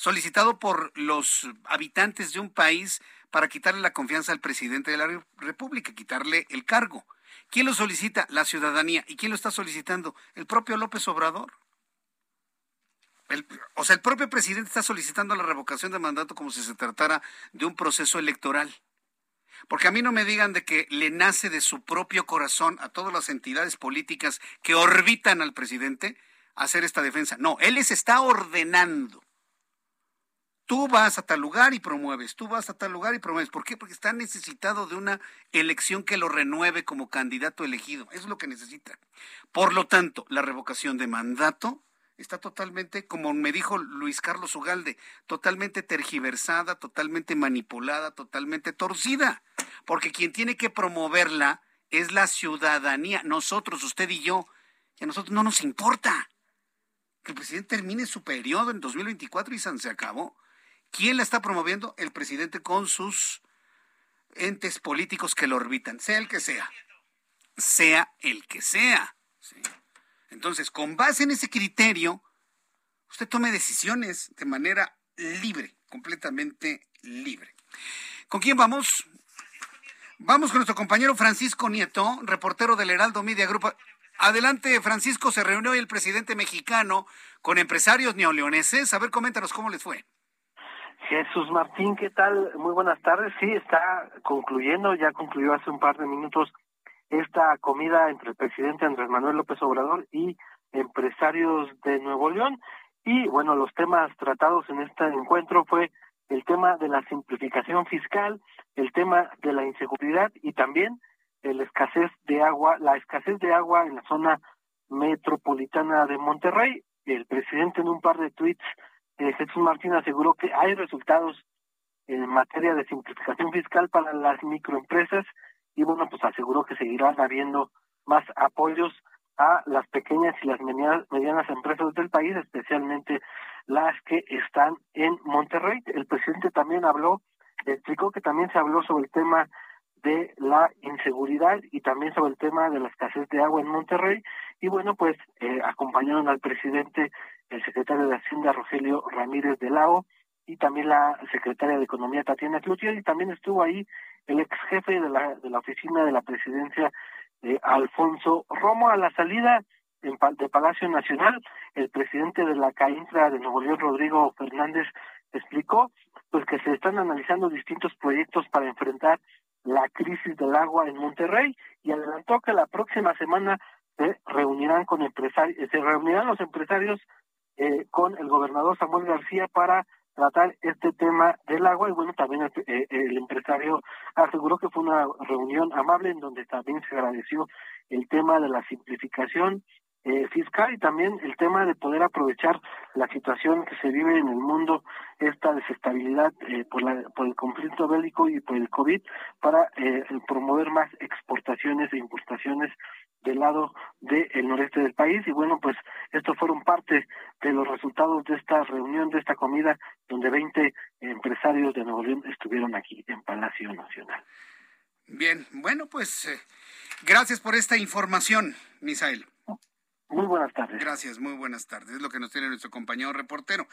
solicitado por los habitantes de un país para quitarle la confianza al presidente de la República, quitarle el cargo. ¿Quién lo solicita? La ciudadanía. ¿Y quién lo está solicitando? El propio López Obrador o sea, el propio presidente está solicitando la revocación de mandato como si se tratara de un proceso electoral. Porque a mí no me digan de que le nace de su propio corazón a todas las entidades políticas que orbitan al presidente hacer esta defensa. No, él les está ordenando. Tú vas a tal lugar y promueves, tú vas a tal lugar y promueves. ¿Por qué? Porque está necesitado de una elección que lo renueve como candidato elegido. Eso es lo que necesita. Por lo tanto, la revocación de mandato está totalmente, como me dijo Luis Carlos Ugalde, totalmente tergiversada, totalmente manipulada, totalmente torcida, porque quien tiene que promoverla es la ciudadanía, nosotros, usted y yo, y a nosotros no nos importa que el presidente termine su periodo en 2024 y se acabó. ¿Quién la está promoviendo? El presidente con sus entes políticos que lo orbitan, sea el que sea, sea el que sea. Entonces, con base en ese criterio, usted tome decisiones de manera libre, completamente libre. ¿Con quién vamos? Vamos con nuestro compañero Francisco Nieto, reportero del Heraldo Media Group. Adelante, Francisco, se reunió hoy el presidente mexicano con empresarios neoleoneses. A ver, coméntanos cómo les fue. Jesús Martín, ¿qué tal? Muy buenas tardes. Sí, está concluyendo, ya concluyó hace un par de minutos esta comida entre el presidente Andrés Manuel López Obrador y empresarios de Nuevo León. Y bueno, los temas tratados en este encuentro fue el tema de la simplificación fiscal, el tema de la inseguridad y también la escasez de agua, la escasez de agua en la zona metropolitana de Monterrey. El presidente en un par de tweets, eh, Jesús Martín aseguró que hay resultados en materia de simplificación fiscal para las microempresas y bueno, pues aseguró que seguirán habiendo más apoyos a las pequeñas y las medianas empresas del país, especialmente las que están en Monterrey. El presidente también habló, explicó que también se habló sobre el tema de la inseguridad y también sobre el tema de la escasez de agua en Monterrey. Y bueno, pues eh, acompañaron al presidente el secretario de Hacienda Rogelio Ramírez de Lao y también la secretaria de Economía Tatiana Cloutier y también estuvo ahí el ex jefe de la, de la oficina de la presidencia, de Alfonso Romo, a la salida en, de Palacio Nacional, el presidente de la CAINTRA de Nuevo León, Rodrigo Fernández, explicó pues que se están analizando distintos proyectos para enfrentar la crisis del agua en Monterrey y adelantó que la próxima semana se reunirán con empresarios, se reunirán los empresarios eh, con el gobernador Samuel García para tratar este tema del agua. Y bueno, también el, eh, el, empresario aseguró que fue una reunión amable en donde también se agradeció el tema de la simplificación eh, fiscal y también el tema de poder aprovechar la situación que se vive en el mundo, esta desestabilidad eh, por, la, por el conflicto bélico y por el COVID, para eh, promover más exportaciones e importaciones del lado del noreste del país y bueno pues estos fueron parte de los resultados de esta reunión de esta comida donde 20 empresarios de Nuevo León estuvieron aquí en Palacio Nacional. Bien, bueno pues eh, gracias por esta información, Misael. Muy buenas tardes. Gracias, muy buenas tardes. Es lo que nos tiene nuestro compañero reportero.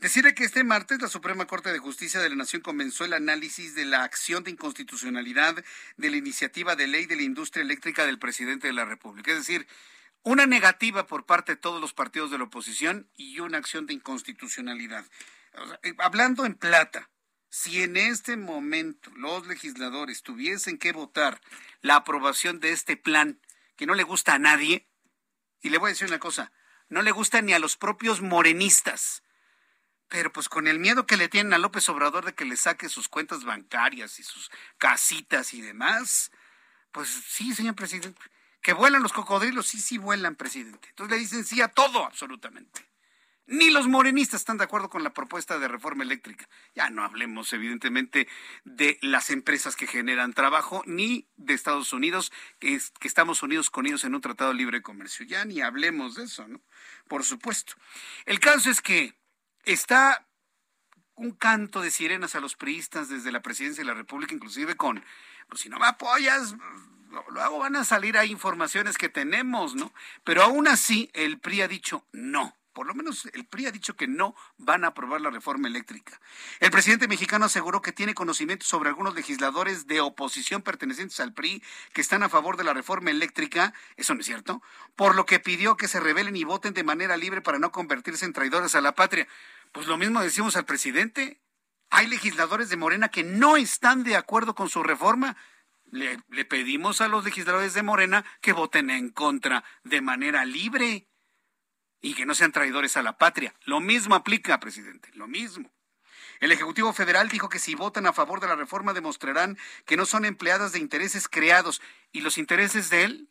Decirle que este martes la Suprema Corte de Justicia de la Nación comenzó el análisis de la acción de inconstitucionalidad de la iniciativa de ley de la industria eléctrica del presidente de la República. Es decir, una negativa por parte de todos los partidos de la oposición y una acción de inconstitucionalidad. Eh, hablando en plata, si en este momento los legisladores tuviesen que votar la aprobación de este plan que no le gusta a nadie, y le voy a decir una cosa, no le gusta ni a los propios morenistas, pero pues con el miedo que le tienen a López Obrador de que le saque sus cuentas bancarias y sus casitas y demás, pues sí, señor presidente, que vuelan los cocodrilos, sí, sí vuelan, presidente. Entonces le dicen sí a todo, absolutamente. Ni los morenistas están de acuerdo con la propuesta de reforma eléctrica. Ya no hablemos, evidentemente, de las empresas que generan trabajo, ni de Estados Unidos, que, que estamos unidos con ellos en un tratado de libre comercio. Ya ni hablemos de eso, ¿no? Por supuesto. El caso es que está un canto de sirenas a los priistas desde la presidencia de la República, inclusive con, pues si no me apoyas, luego van a salir ahí informaciones que tenemos, ¿no? Pero aún así, el PRI ha dicho no. Por lo menos el PRI ha dicho que no van a aprobar la reforma eléctrica. El presidente mexicano aseguró que tiene conocimiento sobre algunos legisladores de oposición pertenecientes al PRI que están a favor de la reforma eléctrica, eso no es cierto, por lo que pidió que se rebelen y voten de manera libre para no convertirse en traidores a la patria. Pues lo mismo decimos al presidente. Hay legisladores de Morena que no están de acuerdo con su reforma le, pedimos a los legisladores de Morena que voten en contra de manera libre y que no sean traidores a la patria. Lo mismo aplica, presidente, lo mismo. El Ejecutivo Federal dijo que si votan a favor de la reforma demostrarán que no son empleadas de intereses creados. ¿Y los intereses de él?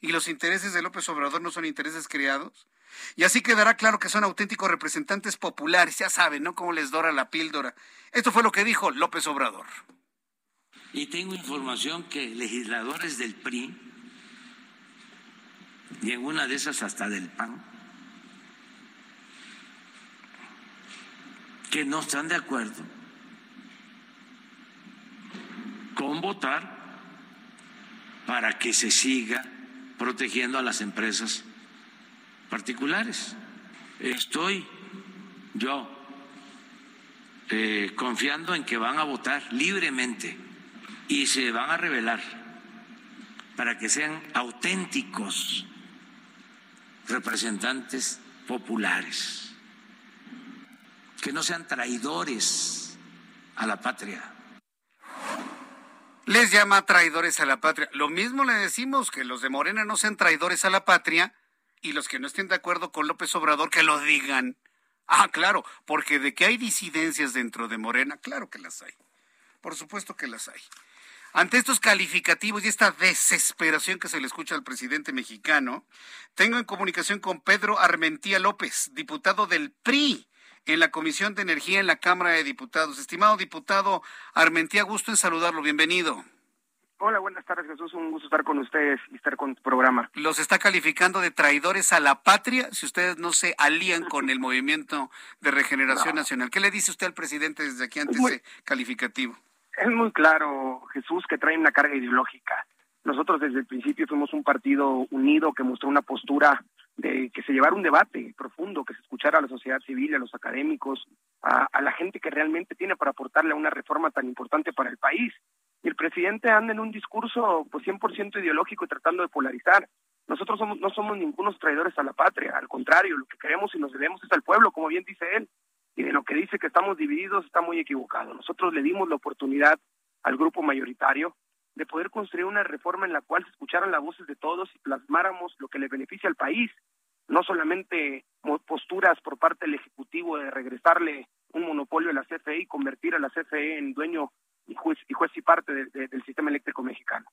¿Y los intereses de López Obrador no son intereses creados? Y así quedará claro que son auténticos representantes populares, ya saben, ¿no? Cómo les dora la píldora. Esto fue lo que dijo López Obrador. Y tengo información que legisladores del PRI, y en una de esas hasta del PAN, que no están de acuerdo con votar para que se siga protegiendo a las empresas particulares. Estoy yo eh, confiando en que van a votar libremente y se van a revelar para que sean auténticos representantes populares, que no sean traidores a la patria. Les llama traidores a la patria. Lo mismo le decimos que los de Morena no sean traidores a la patria y los que no estén de acuerdo con López Obrador que lo digan. Ah, claro, porque de que hay disidencias dentro de Morena, claro que las hay. Por supuesto que las hay. Ante estos calificativos y esta desesperación que se le escucha al presidente mexicano, tengo en comunicación con Pedro Armentía López, diputado del PRI en la Comisión de Energía en la Cámara de Diputados. Estimado diputado Armentía, gusto en saludarlo. Bienvenido. Hola, buenas tardes, Jesús. Un gusto estar con ustedes y estar con tu programa. ¿Los está calificando de traidores a la patria si ustedes no se alían con el movimiento de regeneración nacional? ¿Qué le dice usted al presidente desde aquí ante ese calificativo? Es muy claro, Jesús, que trae una carga ideológica. Nosotros desde el principio fuimos un partido unido que mostró una postura de que se llevara un debate profundo, que se escuchara a la sociedad civil, a los académicos, a, la gente que realmente tiene para aportarle a una reforma tan importante para el país. Y el presidente anda en un discurso pues 100% ideológico tratando de polarizar. Nosotros no somos ningunos traidores a la patria, al contrario, lo que queremos y nos debemos es al pueblo, como bien dice él y de lo que dice que estamos divididos está muy equivocado. Nosotros le dimos la oportunidad al grupo mayoritario de poder construir una reforma en la cual se escucharan las voces de todos y plasmáramos lo que le beneficia al país, no solamente posturas por parte del Ejecutivo de regresarle un monopolio a la CFE y convertir a la CFE en dueño y juez y, juez y parte del sistema eléctrico mexicano.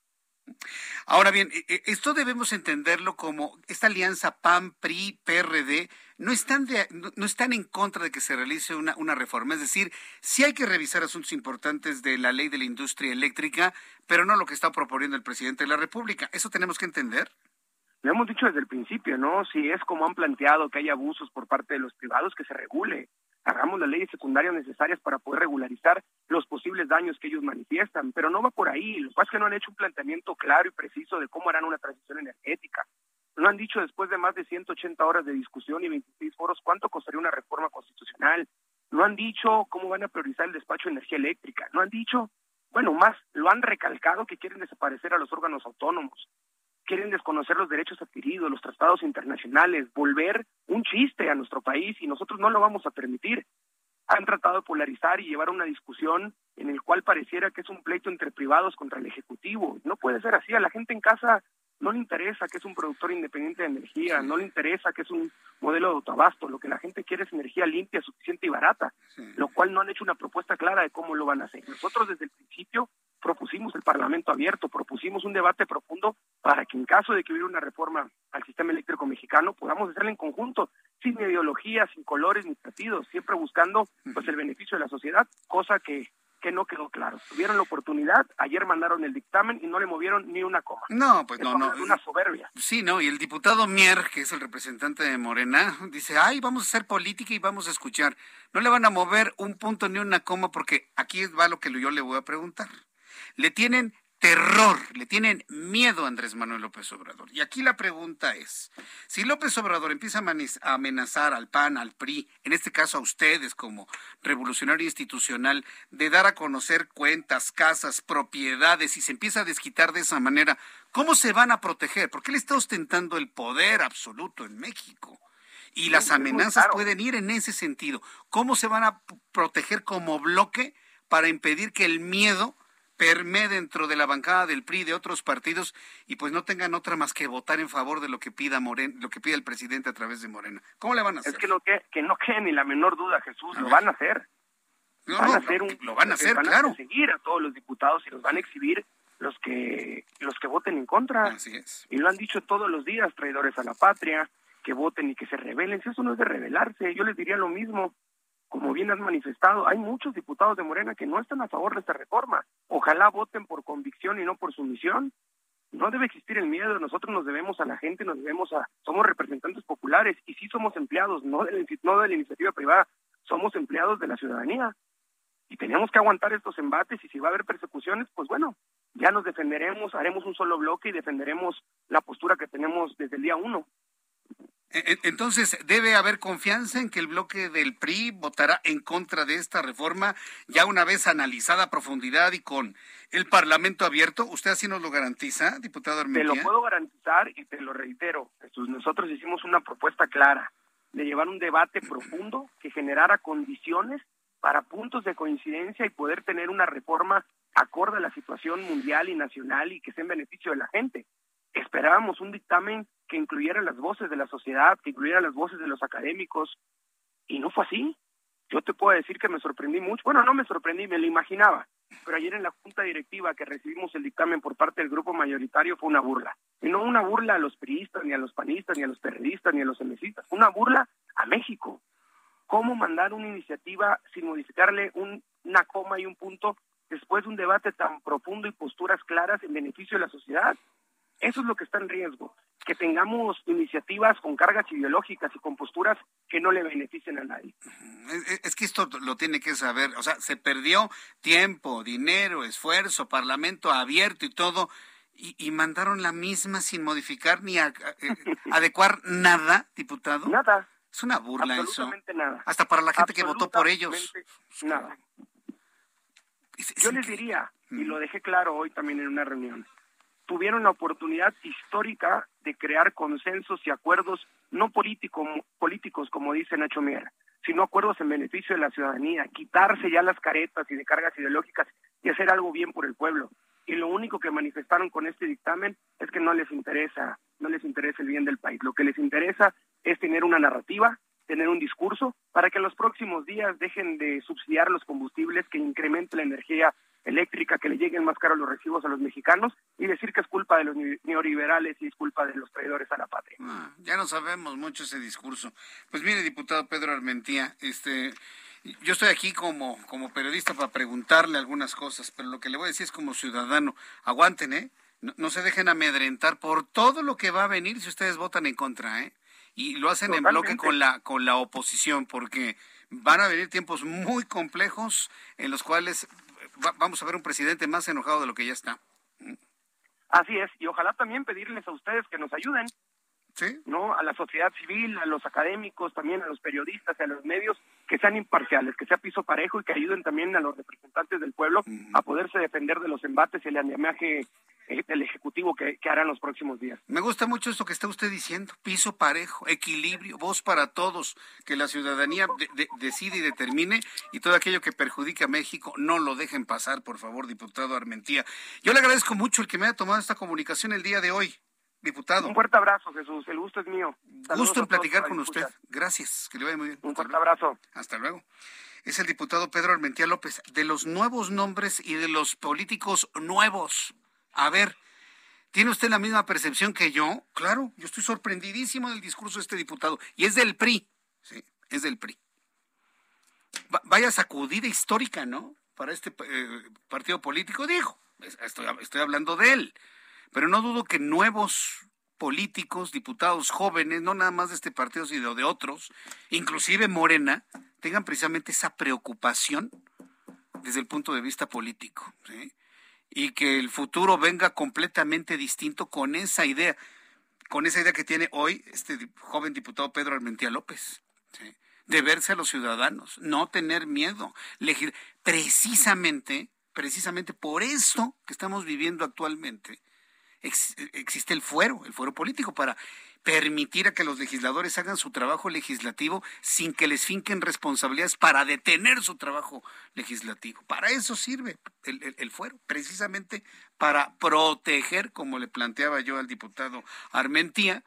Ahora bien, e, e, esto debemos entenderlo como esta alianza PAN, PRI, PRD, no están, no están en contra de que se realice una, una reforma. Es decir, sí hay que revisar asuntos importantes de la ley de la industria eléctrica, pero no lo que está proponiendo el presidente de la República. ¿Eso tenemos que entender? Lo hemos dicho desde el principio, ¿no? Si es como han planteado que hay abusos por parte de los privados, que se regule hagamos las leyes secundarias necesarias para poder regularizar los posibles daños que ellos manifiestan, pero no va por ahí. Lo que pasa es que no han hecho un planteamiento claro y preciso de cómo harán una transición energética. No han dicho después de más de 180 horas de discusión y 26 foros cuánto costaría una reforma constitucional. No han dicho cómo van a priorizar el despacho de energía eléctrica. No han dicho, bueno, más, lo han recalcado que quieren desaparecer a los órganos autónomos. Quieren desconocer los derechos adquiridos, los tratados internacionales, volver un chiste a nuestro país y nosotros no lo vamos a permitir. Han tratado de polarizar y llevar una discusión en el cual pareciera que es un pleito entre privados contra el Ejecutivo. No puede ser así. A la gente en casa no le interesa que es un productor independiente de energía, no le interesa que es un modelo de autoabasto, lo que la gente quiere es energía limpia, suficiente y barata, lo cual no han hecho una propuesta clara de cómo lo van a hacer. Nosotros desde el principio propusimos el Parlamento abierto, propusimos un debate profundo para que en caso de que hubiera una reforma al sistema eléctrico mexicano podamos hacerla en conjunto, sin ideología, sin colores ni partidos, siempre buscando pues el beneficio de la sociedad, cosa que que no quedó claro. Tuvieron la oportunidad, ayer mandaron el dictamen y no le movieron ni una coma. No, pues no, no. Una soberbia. Sí, no, y el diputado Mier, que es el representante de Morena, dice, ay, vamos a hacer política y vamos a escuchar. No le van a mover un punto ni una coma porque aquí va lo que yo le voy a preguntar. Le tienen terror, le tienen miedo a Andrés Manuel López Obrador. Y aquí la pregunta es, si López Obrador empieza a amenazar al PAN, al PRI, en este caso a ustedes como revolucionario institucional, de dar a conocer cuentas, casas, propiedades, y se empieza a desquitar de esa manera, ¿cómo se van a proteger? Porque él está ostentando el poder absoluto en México. Y las amenazas pueden ir en ese sentido. ¿Cómo se van a proteger como bloque para impedir que el miedo permee dentro de la bancada del PRI de otros partidos y pues no tengan otra más que votar en favor de lo que pida Morena, lo que pida el presidente a través de Morena. ¿Cómo le van a hacer? Es que lo que, que no quede ni la menor duda, Jesús, lo van a hacer. van a hacer un, lo van a hacer, claro. A seguir a todos los diputados y los van a exhibir los que los que voten en contra. Así es. Y lo han dicho todos los días, traidores a la patria, que voten y que se rebelen. Si eso no es de rebelarse, yo les diría lo mismo como bien has manifestado, hay muchos diputados de Morena que no están a favor de esta reforma. Ojalá voten por convicción y no por sumisión. No debe existir el miedo, nosotros nos debemos a la gente, nos debemos a, somos representantes populares y sí somos empleados, no de, la, no de la iniciativa privada, somos empleados de la ciudadanía. Y tenemos que aguantar estos embates y si va a haber persecuciones, pues bueno, ya nos defenderemos, haremos un solo bloque y defenderemos la postura que tenemos desde el día uno. E, e, entonces, ¿debe haber confianza en que el bloque del PRI votará en contra de esta reforma ya una vez analizada a profundidad y con el Parlamento abierto? ¿Usted así nos lo garantiza, diputado Armentia? Te lo puedo garantizar y te lo reitero. Nosotros hicimos una propuesta clara de llevar un debate profundo que generara condiciones para puntos de coincidencia y poder tener una reforma acorde a la situación mundial y nacional y que sea en beneficio de la gente. Esperábamos un dictamen que incluyera las voces de la sociedad, que incluyera las voces de los académicos, y no fue así. Yo te puedo decir que me sorprendí mucho. Bueno, no me sorprendí, me lo imaginaba. Pero ayer en la junta directiva que recibimos el dictamen por parte del grupo mayoritario fue una burla. Y no una burla a los priistas, ni a los panistas, ni a los periodistas, ni a los emesistas. Una burla a México. ¿Cómo mandar una iniciativa sin modificarle una coma y un punto después de un debate tan profundo y posturas claras en beneficio de la sociedad? Eso es lo que está en riesgo, que tengamos iniciativas con cargas ideológicas y con posturas que no le beneficien a nadie. Es que esto lo tiene que saber, o sea, se perdió tiempo, dinero, esfuerzo, parlamento abierto y todo, y, mandaron la misma sin modificar ni eh, adecuar nada, diputado. Nada. Es una burla Absolutamente nada. Hasta para la gente que votó por ellos. Nada. Yo les diría, y lo dejé claro hoy también en una reunión, tuvieron la oportunidad histórica de crear consensos y acuerdos no político, políticos, como dice Nacho Mier, sino acuerdos en beneficio de la ciudadanía, quitarse ya las caretas y de cargas ideológicas y hacer algo bien por el pueblo. Y lo único que manifestaron con este dictamen es que no les interesa, no les interesa el bien del país. Lo que les interesa es tener una narrativa, tener un discurso para que en los próximos días dejen de subsidiar los combustibles, que incremente la energía eléctrica, que le lleguen más caros los recibos a los mexicanos y decir que es culpa de los neoliberales y es culpa de los traidores a la patria. Ah, ya no sabemos mucho ese discurso. Pues mire, diputado Pedro Armentía, este, yo estoy aquí como, como periodista para preguntarle algunas cosas, pero lo que le voy a decir es como ciudadano, aguanten, ¿eh? No, no se dejen amedrentar por todo lo que va a venir si ustedes votan en contra, ¿eh? Y lo hacen en bloque con la, con la oposición, porque van a venir tiempos muy complejos en los cuales vamos a ver un presidente más enojado de lo que ya está. Así es, y ojalá también pedirles a ustedes que nos ayuden, ¿no? A la sociedad civil, a los académicos, también a los periodistas, a los medios, que sean imparciales, que sea piso parejo y que ayuden también a los representantes del pueblo a poderse defender de los embates y el andamiaje eh, del Ejecutivo que, que hará en los próximos días. Me gusta mucho esto que está usted diciendo, piso parejo, equilibrio, voz para todos, que la ciudadanía decide y determine y todo aquello que perjudique a México no lo dejen pasar, por favor, diputado Armentía. Yo le agradezco mucho el que me haya tomado esta comunicación el día de hoy diputado. Un fuerte abrazo, Jesús. El gusto es mío. gusto en platicar con usted. Gracias. Que le vaya muy bien. Un fuerte abrazo. Hasta luego. Es el diputado Pedro Armentía López, de los nuevos nombres y de los políticos nuevos. A ver, ¿tiene usted la misma percepción que yo? Claro, yo estoy sorprendidísimo del discurso de este diputado. Y es del PRI. Sí, es del PRI. vaya sacudida histórica, ¿no? Para este eh, partido político, dijo. Estoy, estoy hablando de él pero no dudo que nuevos políticos, diputados jóvenes, no nada más de este partido, sino de otros, inclusive Morena, tengan precisamente esa preocupación desde el punto de vista político. Y que el futuro venga completamente distinto con esa idea, con esa idea que tiene hoy este joven diputado Pedro Armentía López. De verse a los ciudadanos, no tener miedo. Precisamente, precisamente por esto que estamos viviendo actualmente, existe el fuero, el fuero político, para permitir a que los legisladores hagan su trabajo legislativo sin que les finquen responsabilidades para detener su trabajo legislativo. Para eso sirve el, el, fuero, precisamente para proteger, como le planteaba yo al diputado Armentía,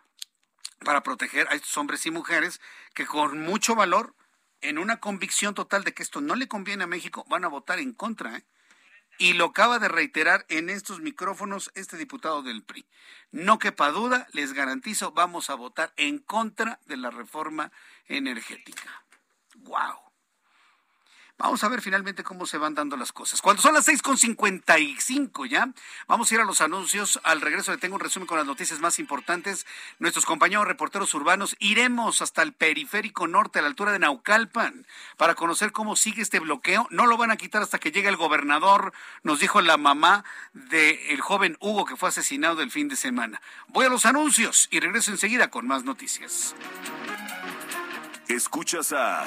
para proteger a estos hombres y mujeres que con mucho valor, en una convicción total de que esto no le conviene a México, van a votar en contra. ¿eh? Y lo acaba de reiterar en estos micrófonos este diputado del PRI. No quepa duda, les garantizo, vamos a votar en contra de la reforma energética. ¡Wow! Vamos a ver finalmente cómo se van dando las cosas. Cuando son las seis con cinco ya, vamos a ir a los anuncios. Al regreso le tengo un resumen con las noticias más importantes. Nuestros compañeros reporteros urbanos iremos hasta el periférico norte, a la altura de Naucalpan, para conocer cómo sigue este bloqueo. No lo van a quitar hasta que llegue el gobernador, nos dijo la mamá del joven Hugo que fue asesinado el fin de semana. Voy a los anuncios y regreso enseguida con más noticias. Escuchas a...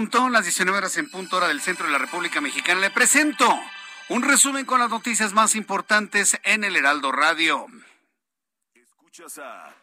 Punto, las 19 horas en punto, hora del centro de la República Mexicana. Le presento un resumen con las noticias más importantes en el Heraldo Radio. Escuchas a...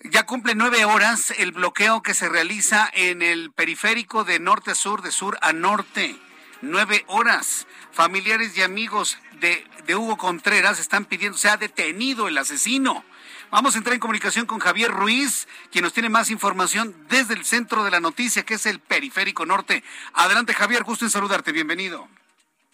Ya cumple nueve horas el bloqueo que se realiza en el periférico de norte a sur, de sur a norte. Nueve horas. Familiares y amigos de, de Hugo Contreras están pidiendo, se ha detenido el asesino. Vamos a entrar en comunicación con Javier Ruiz, quien nos tiene más información desde el centro de la noticia, que es el Periférico Norte. Adelante, Javier, gusto en saludarte. Bienvenido.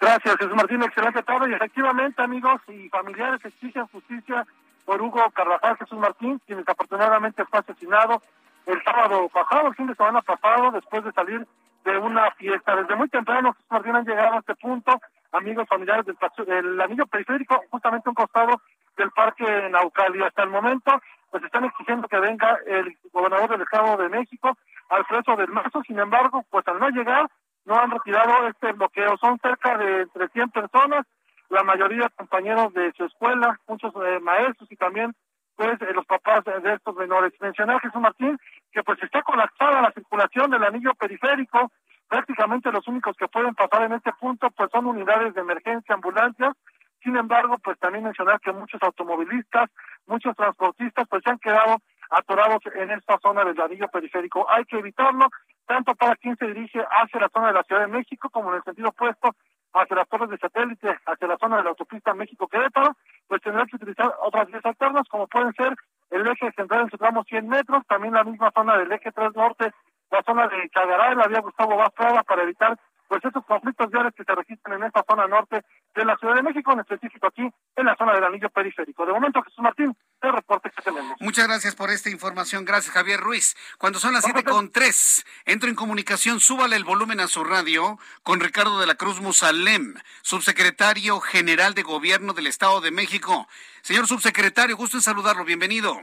Gracias, Jesús Martín. Excelente tarde. Y efectivamente, amigos y familiares, exigen justicia por Hugo Carvajal Jesús Martín, quien desafortunadamente fue asesinado el sábado pasado, el fin de semana pasado, después de salir de una fiesta. Desde muy temprano, Jesús Martín han llegado a este punto, amigos familiares del, del anillo periférico, justamente un costado del Parque Naucal hasta el momento pues están exigiendo que venga el gobernador del Estado de México al preso del Mazo. Sin embargo, pues al no llegar, no han retirado este bloqueo. Son cerca de 300 personas, la mayoría compañeros de su escuela, muchos eh, maestros y también pues eh, los papás de, estos menores. Mencionar Jesús Martín que pues está colapsada la circulación del anillo periférico, prácticamente los únicos que pueden pasar en este punto pues son unidades de emergencia, ambulancias, sin embargo pues también mencionar que muchos automovilistas, muchos transportistas pues se han quedado atorados en esta zona del anillo periférico. Hay que evitarlo, tanto para quien se dirige hacia la zona de la Ciudad de México como en el sentido opuesto hacia las torres de satélite, hacia la zona de la autopista México-Querétaro, pues tendrá que utilizar otras vías alternas como pueden ser el eje central en su tramo 100 metros, también la misma zona del eje 3 norte, la zona de Chagaray, la vía Gustavo Vaz para evitar pues estos conflictos viales que se registran en esta zona norte de la Ciudad de México, en específico aquí en la zona del anillo periférico. De momento, Jesús Martín, el reporte que tenemos. Muchas gracias por esta información. Gracias, Javier Ruiz. Cuando son las siete con tres, entro en comunicación, súbale el volumen a su radio con Ricardo de la Cruz Musalem, subsecretario general de Gobierno del Estado de México. Señor subsecretario, gusto en saludarlo. Bienvenido.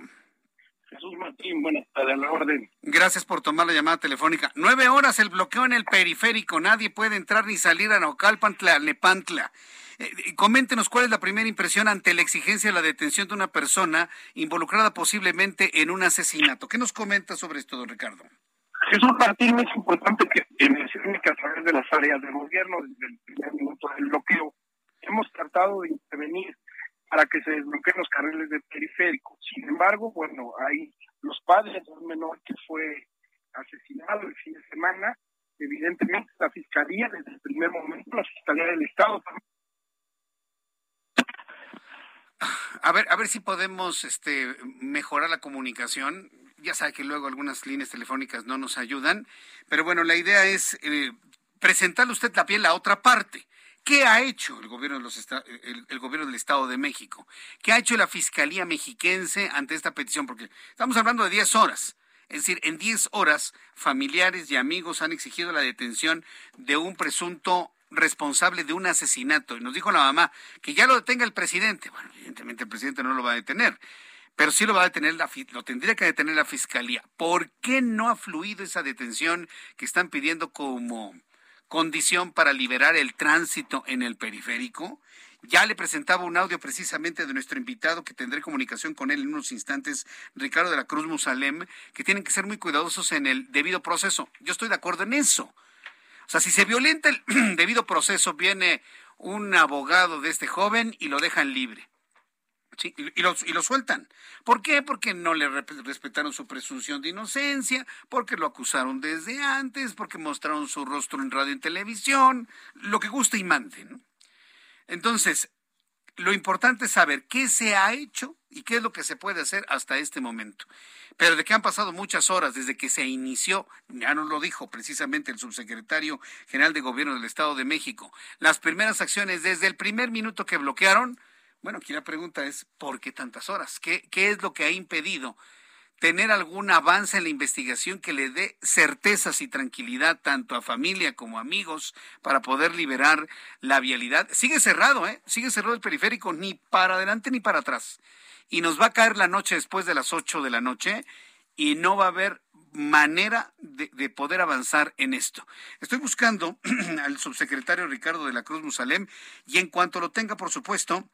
Jesús Martín, buenas tardes, la orden. Gracias por tomar la llamada telefónica. Nueve horas el bloqueo en el periférico. Nadie puede entrar ni salir a Naucalpan, Nepantla. Eh, eh, coméntenos cuál es la primera impresión ante la exigencia de la detención de una persona involucrada posiblemente en un asesinato. ¿Qué nos comenta sobre esto, don Ricardo? Jesús Martín, es importante que mencione que a través de las áreas del gobierno, desde el primer minuto del bloqueo, hemos tratado de intervenir para que se desbloqueen los carriles de periférico. Sin embargo, bueno, hay los padres de un menor que fue asesinado el fin de semana. Evidentemente, la Fiscalía, desde el primer momento, la Fiscalía del Estado A ver, a ver si podemos este, mejorar la comunicación. Ya sabe que luego algunas líneas telefónicas no nos ayudan, pero bueno, la idea es eh, presentarle usted también la otra parte. ¿Qué ha hecho el gobierno, de los el, gobierno del Estado de México? ¿Qué ha hecho la Fiscalía Mexiquense ante esta petición? Porque estamos hablando de 10 horas. Es decir, en 10 horas, familiares y amigos han exigido la detención de un presunto responsable de un asesinato. Y nos dijo la mamá que ya lo detenga el presidente. Bueno, evidentemente el presidente no lo va a detener, pero sí lo va a detener la, lo tendría que detener la fiscalía. ¿Por qué no ha fluido esa detención que están pidiendo como condición para liberar el tránsito en el periférico. Ya le presentaba un audio precisamente de nuestro invitado, que tendré comunicación con él en unos instantes, Ricardo de la Cruz Musalem, que tienen que ser muy cuidadosos en el debido proceso. Yo estoy de acuerdo en eso. O sea, si se violenta el debido proceso, viene un abogado de este joven y lo dejan libre y, lo, y lo sueltan. ¿Por qué? Porque no le respetaron su presunción de inocencia, porque lo acusaron desde antes, porque mostraron su rostro en radio y televisión, lo que guste y mande. Entonces, lo importante es saber qué se ha hecho y qué es lo que se puede hacer hasta este momento. Pero de que han pasado muchas horas desde que se inició, ya nos lo dijo precisamente el subsecretario general de Gobierno del Estado de México, las primeras acciones desde el primer minuto que bloquearon, bueno, aquí la pregunta es, ¿por qué tantas horas? ¿Qué, qué es lo que ha impedido tener algún avance en la investigación que le dé certezas y tranquilidad tanto a familia como amigos para poder liberar la vialidad? Sigue cerrado, ¿eh? Sigue cerrado el periférico, ni para adelante ni para atrás. Y nos va a caer la noche después de las 8 de la noche y no va a haber manera de, de, poder avanzar en esto. Estoy buscando al subsecretario Ricardo de la Cruz Musalem y en cuanto lo tenga, por supuesto,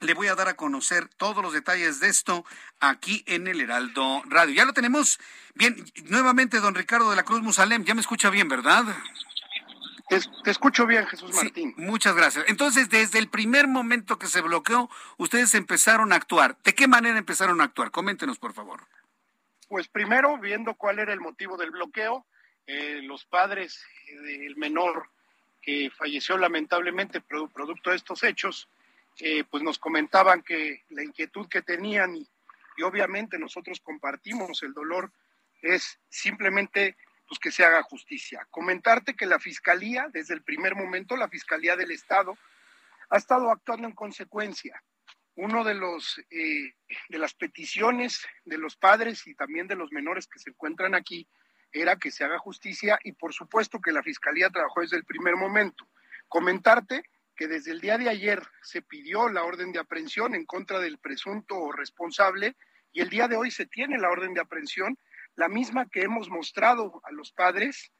le voy a dar a conocer todos los detalles de esto aquí en el Heraldo Radio. Ya lo tenemos. Bien, nuevamente, don Ricardo de la Cruz Musalem, ya me escucha bien, ¿verdad? Te, escucho bien, Jesús Martín. muchas gracias. Entonces, desde el primer momento que se bloqueó, ustedes empezaron a actuar. ¿De qué manera empezaron a actuar? Coméntenos, por favor. Pues primero, viendo cuál era el motivo del bloqueo, eh, los padres del menor que falleció lamentablemente producto de estos hechos, pues nos comentaban que la inquietud que tenían y, obviamente nosotros compartimos el dolor es simplemente pues que se haga justicia. Comentarte que la Fiscalía, desde el primer momento, la Fiscalía del Estado, ha estado actuando en consecuencia. Uno de los eh, de las peticiones de los padres y también de los menores que se encuentran aquí era que se haga justicia y por supuesto que la Fiscalía trabajó desde el primer momento. Comentarte que desde el día de ayer se pidió la orden de aprehensión en contra del presunto responsable y el día de hoy se tiene la orden de aprehensión la misma que hemos mostrado a los padres.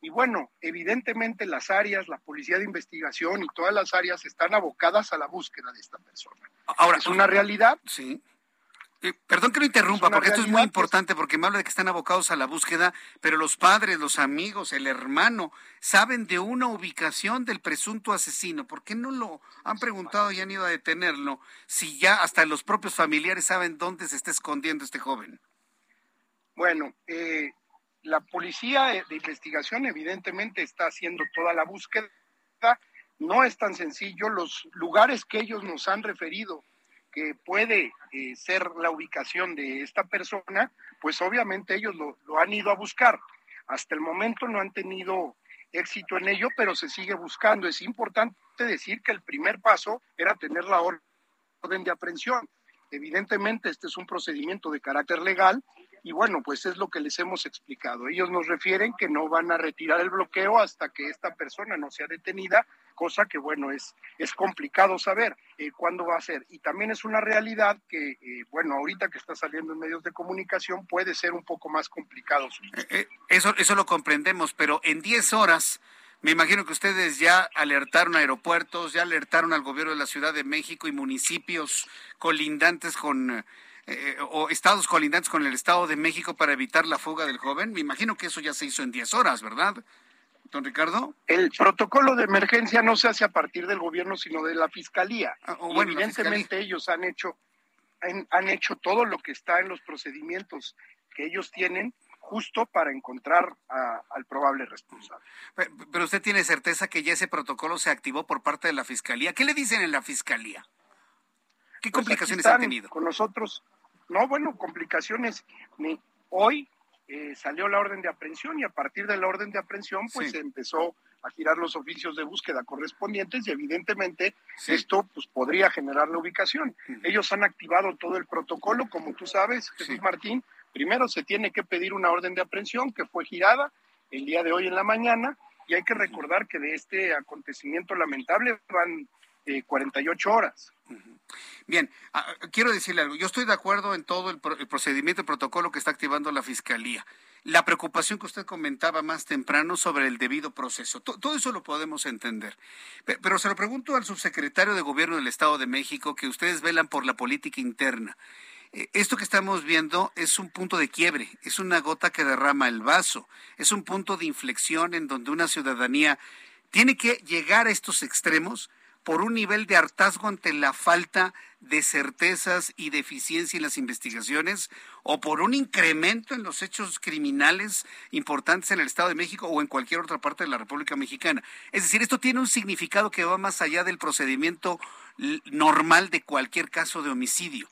Y bueno, evidentemente las áreas, la policía de investigación y todas las áreas están abocadas a la búsqueda de esta persona. Ahora, es una realidad. Sí. Eh, perdón que lo interrumpa, porque esto es muy importante, porque me habla de que están abocados a la búsqueda, pero los padres, los amigos, el hermano, saben de una ubicación del presunto asesino. ¿Por qué no lo han preguntado y han ido a detenerlo si ya hasta los propios familiares saben dónde se está escondiendo este joven? Bueno, eh, la policía de investigación evidentemente está haciendo toda la búsqueda. No es tan sencillo. Los lugares que ellos nos han referido que puede eh, ser la ubicación de esta persona, pues obviamente ellos lo, lo, han ido a buscar. Hasta el momento no han tenido éxito en ello, pero se sigue buscando. Es importante decir que el primer paso era tener la orden de aprehensión. Evidentemente este es un procedimiento de carácter legal y bueno, pues es lo que les hemos explicado. Ellos nos refieren que no van a retirar el bloqueo hasta que esta persona no sea detenida, cosa que bueno, es, es complicado saber eh, cuándo va a ser. Y también es una realidad que, eh, bueno, ahorita que está saliendo en medios de comunicación puede ser un poco más complicado. Eh, eso, eso lo comprendemos, pero en 10 horas... Me imagino que ustedes ya alertaron a aeropuertos, ya alertaron al gobierno de la Ciudad de México y municipios colindantes con o estados colindantes con el Estado de México para evitar la fuga del joven? Me imagino que eso ya se hizo en 10 horas, ¿verdad? Don Ricardo. El protocolo de emergencia no se hace a partir del gobierno, sino de la fiscalía. Ah, evidentemente ellos han hecho, han, hecho todo lo que está en los procedimientos que ellos tienen justo para encontrar al probable responsable. Pero usted tiene certeza que ya ese protocolo se activó por parte de la fiscalía. ¿Qué le dicen en la fiscalía? ¿Qué pues complicaciones han tenido? Con nosotros, no, bueno, complicaciones. Hoy eh, salió la orden de aprehensión y a partir de la orden de aprehensión, pues se empezó a girar los oficios de búsqueda correspondientes y evidentemente esto pues podría generar la ubicación. Ellos han activado todo el protocolo, como tú sabes, Jesús Martín. Primero se tiene que pedir una orden de aprehensión que fue girada el día de hoy en la mañana y hay que recordar que de este acontecimiento lamentable van eh, 48 horas. Bien, ah, quiero decirle algo. Yo estoy de acuerdo en todo el, procedimiento, el protocolo que está activando la Fiscalía. La preocupación que usted comentaba más temprano sobre el debido proceso. todo eso lo podemos entender. Pero, se lo pregunto al subsecretario de Gobierno del Estado de México, que ustedes velan por la política interna. Eh, esto que estamos viendo es un punto de quiebre, es una gota que derrama el vaso, es un punto de inflexión en donde una ciudadanía tiene que llegar a estos extremos por un nivel de hartazgo ante la falta de certezas y de eficiencia en las investigaciones o por un incremento en los hechos criminales importantes en el Estado de México o en cualquier otra parte de la República Mexicana. Es decir, esto tiene un significado que va más allá del procedimiento normal de cualquier caso de homicidio.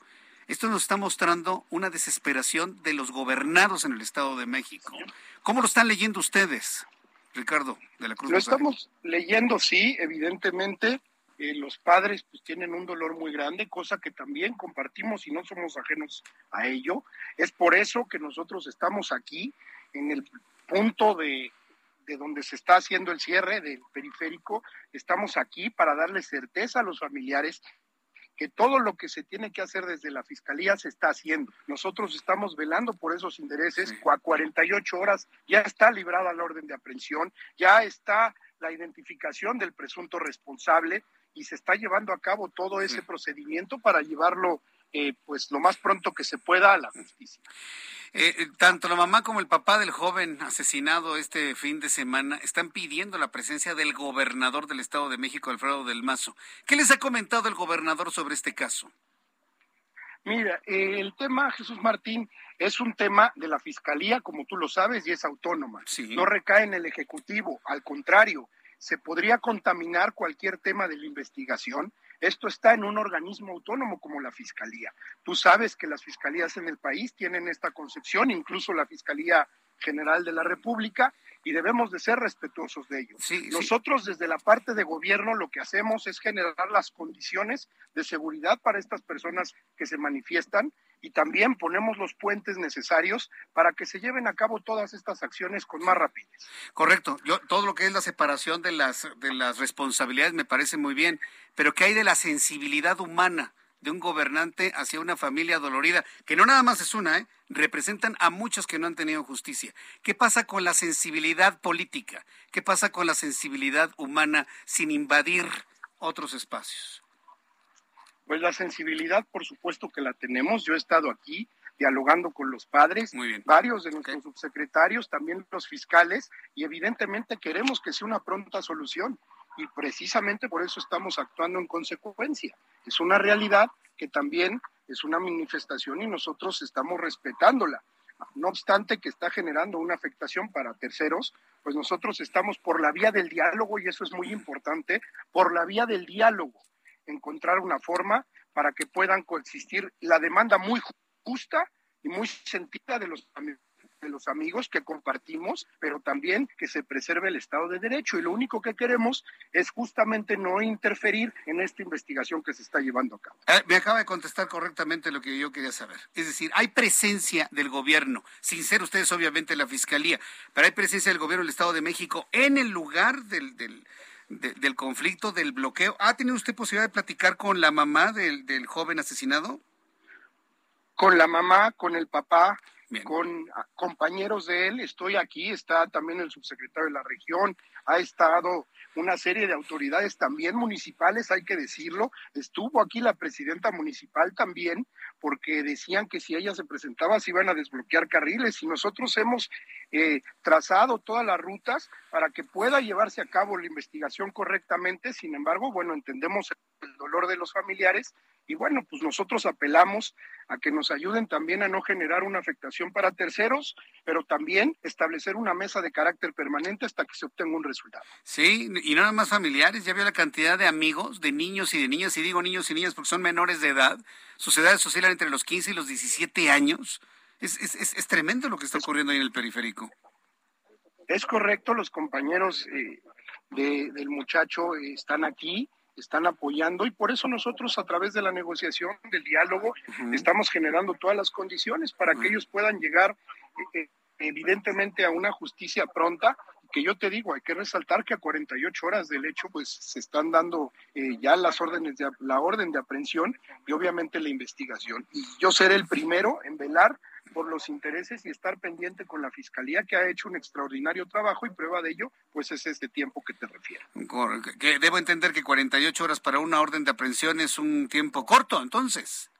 Esto nos está mostrando una desesperación de los gobernados en el Estado de México. ¿Cómo lo están leyendo ustedes, Ricardo de la Cruz? Lo estamos leyendo, sí, evidentemente eh, los padres pues tienen un dolor muy grande, cosa que también compartimos y no somos ajenos a ello. Es por eso que nosotros estamos aquí en el punto de, de donde se está haciendo el cierre del periférico, estamos aquí para darle certeza a los familiares que todo lo que se tiene que hacer desde la fiscalía se está haciendo. Nosotros estamos velando por esos intereses. A 48 horas ya está librada la orden de aprehensión, ya está la identificación del presunto responsable y se está llevando a cabo todo ese procedimiento para llevarlo eh, pues lo más pronto que se pueda a la justicia. Eh, eh, tanto la mamá como el papá del joven asesinado este fin de semana están pidiendo la presencia del gobernador del Estado de México, Alfredo del Mazo. ¿Qué les ha comentado el gobernador sobre este caso? Mira, el tema, Jesús Martín, es un tema de la Fiscalía, como tú lo sabes, y es autónoma. No recae en el Ejecutivo, al contrario, se podría contaminar cualquier tema de la investigación. Esto está en un organismo autónomo como la Fiscalía. Tú sabes que las fiscalías en el país tienen esta concepción, incluso la Fiscalía General de la República, y debemos de ser respetuosos de ello. Nosotros desde la parte de gobierno lo que hacemos es generar las condiciones de seguridad para estas personas que se manifiestan y también ponemos los puentes necesarios para que se lleven a cabo todas estas acciones con más rapidez. Correcto. Yo todo lo que es la separación de las de las responsabilidades me parece muy bien, pero ¿qué hay de la sensibilidad humana? de un gobernante hacia una familia dolorida, que no nada más es una, ¿eh? representan a muchos que no han tenido justicia. ¿Qué pasa con la sensibilidad política? ¿Qué pasa con la sensibilidad humana sin invadir otros espacios? Pues la sensibilidad, por supuesto que la tenemos. Yo he estado aquí dialogando con los padres, varios de nuestros subsecretarios, también los fiscales, y evidentemente queremos que sea una pronta solución. Y precisamente por eso estamos actuando en consecuencia. Es una realidad que también es una manifestación y nosotros estamos respetándola. No obstante que está generando una afectación para terceros, pues nosotros estamos por la vía del diálogo y eso es muy importante, por la vía del diálogo, encontrar una forma para que puedan coexistir la demanda muy justa y muy sentida de los de los amigos que compartimos, pero también que se preserve el Estado de Derecho. Y lo único que queremos es justamente no interferir en esta investigación que se está llevando a cabo. Eh, me acaba de contestar correctamente lo que yo quería saber. Es decir, hay presencia del gobierno, sin ser ustedes obviamente la Fiscalía, pero hay presencia del gobierno del Estado de México en el lugar del, del, del conflicto, del bloqueo. ¿Ha tenido usted posibilidad de platicar con la mamá del, del joven asesinado? con la mamá, con el papá, con compañeros de él. Estoy aquí, está también el subsecretario de la región, ha estado una serie de autoridades también municipales, hay que decirlo. Estuvo aquí la presidenta municipal también, porque decían que si ella se presentaba se iban a desbloquear carriles y nosotros hemos eh, trazado todas las rutas para que pueda llevarse a cabo la investigación correctamente. Sin embargo, bueno, entendemos el dolor de los familiares y bueno, pues nosotros apelamos a que nos ayuden también a no generar una afectación para terceros, pero también establecer una mesa de carácter permanente hasta que se obtenga un resultado. Sí, y nada más familiares, ya veo la cantidad de amigos, de niños y de niñas, y digo niños y niñas porque son menores de edad, sus edades sociales entre los 15 y los 17 años. Es, es, es, tremendo lo que está ocurriendo ahí en el periférico. Es correcto, los compañeros eh, del muchacho eh, están aquí están apoyando y por eso nosotros a través de la negociación, del diálogo, estamos generando todas las condiciones para que ellos puedan llegar eh, eh, evidentemente a una justicia pronta que yo te digo, hay que resaltar que a 48 horas del hecho, pues se están dando eh, ya las órdenes de la orden de aprehensión y obviamente la investigación. Y yo seré el primero en velar por los intereses y estar pendiente con la Fiscalía que ha hecho un extraordinario trabajo y prueba de ello, pues es este tiempo que te refiero. Que debo entender que 48 horas para una orden de aprehensión es un tiempo corto, entonces.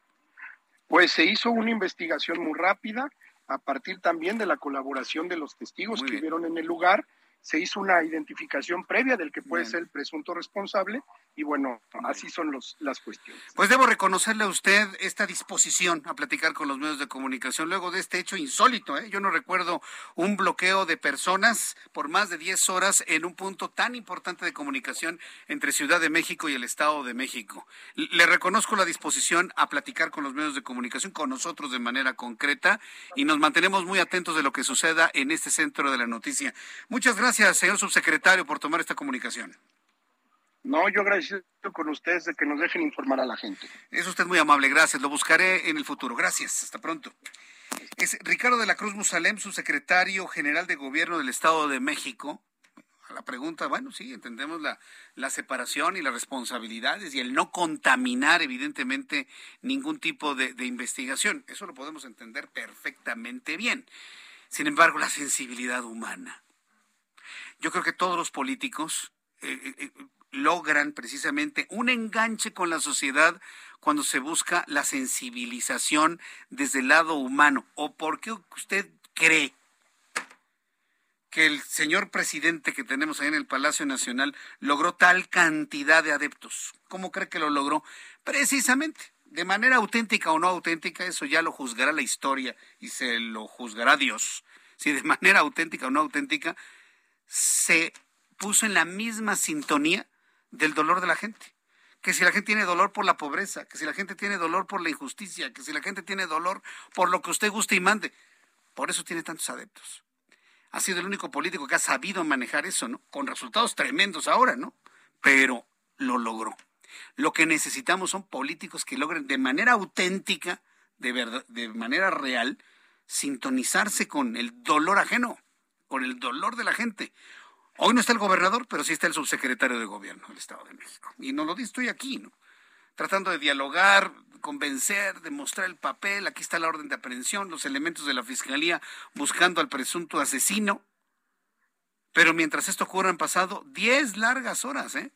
Pues se hizo una investigación muy rápida a partir también de la colaboración de los testigos que vieron en el lugar se hizo una identificación previa del que puede ser el presunto responsable y bueno, así son los, las cuestiones. Pues debo reconocerle a usted esta disposición a platicar con los medios de comunicación luego de este hecho insólito. ¿eh? Yo no recuerdo un bloqueo de personas por más de 10 horas en un punto tan importante de comunicación entre Ciudad de México y el Estado de México. Le reconozco la disposición a platicar con los medios de comunicación, con nosotros de manera concreta y nos mantenemos muy atentos de lo que suceda en este centro de la noticia. Muchas gracias, señor subsecretario, por tomar esta comunicación. No, yo agradecido con ustedes de que nos dejen informar a la gente. Es usted muy amable, gracias. Lo buscaré en el futuro. Gracias, hasta pronto. Es Ricardo de la Cruz Musalem, subsecretario general de Gobierno del Estado de México. A la pregunta, bueno, sí, entendemos la, la separación y las responsabilidades y el no contaminar, evidentemente, ningún tipo de, investigación. Eso lo podemos entender perfectamente bien. Sin embargo, la sensibilidad humana. Yo creo que todos los políticos eh, eh, eh, logran precisamente un enganche con la sociedad cuando se busca la sensibilización desde el lado humano? ¿O por qué usted cree que el señor presidente que tenemos ahí en el Palacio Nacional logró tal cantidad de adeptos? ¿Cómo cree que lo logró? Precisamente, de manera auténtica o no auténtica, eso ya lo juzgará la historia y se lo juzgará Dios. Si de manera auténtica o no auténtica, se puso en la misma sintonía del dolor de la gente. Que si la gente tiene dolor por la pobreza, que si la gente tiene dolor por la injusticia, que si la gente tiene dolor por lo que usted guste y mande. Por eso tiene tantos adeptos. Ha sido el único político que ha sabido manejar eso, ¿no? Con resultados tremendos ahora, ¿no? Pero lo logró. Lo que necesitamos son políticos que logren de manera auténtica, de verdad, de manera real, sintonizarse con el dolor ajeno, con el dolor de la gente. Hoy no está el gobernador, pero sí está el subsecretario de gobierno del Estado de México. Y no lo estoy aquí, ¿no? Tratando de dialogar convencer, de mostrar el papel, aquí está la orden de aprehensión, los elementos de la fiscalía buscando al presunto asesino. Pero mientras esto ocurre han pasado 10 largas horas, ¿eh?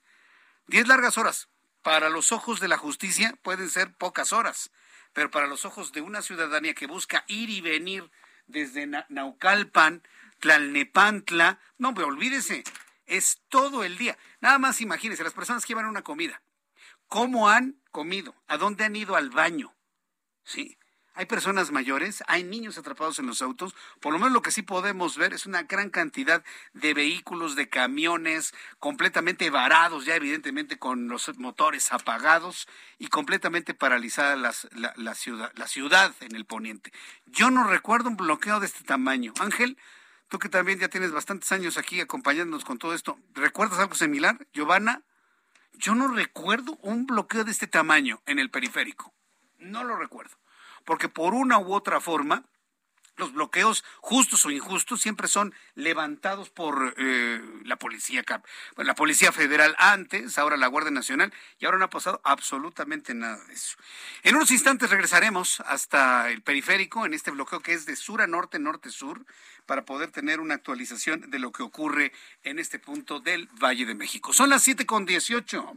10 largas horas. Para los ojos de la justicia pueden ser pocas horas, pero para los ojos de una ciudadanía que busca ir y venir desde Naucalpan, Tlalnepantla, no, pero olvídese, es todo el día. Nada más imagínense, las personas que llevan una comida, ¿cómo han comido? ¿A dónde han ido al baño? Sí. Hay personas mayores, hay niños atrapados en los autos. Por lo menos lo que sí podemos ver es una gran cantidad de vehículos, de camiones, completamente varados, ya evidentemente con los motores apagados y completamente paralizada la, ciudad, la ciudad en el poniente. Yo no recuerdo un bloqueo de este tamaño. Ángel, tú que también ya tienes bastantes años aquí acompañándonos con todo esto, ¿recuerdas algo similar? Giovanna, yo no recuerdo un bloqueo de este tamaño en el periférico. No lo recuerdo porque por una u otra forma los bloqueos, justos o injustos, siempre son levantados por eh, la policía, la policía federal antes, ahora la Guardia Nacional, y ahora no ha pasado absolutamente nada de eso. En unos instantes regresaremos hasta el periférico, en este bloqueo que es de sur a norte, norte-sur, para poder tener una actualización de lo que ocurre en este punto del Valle de México. Son las siete con dieciocho,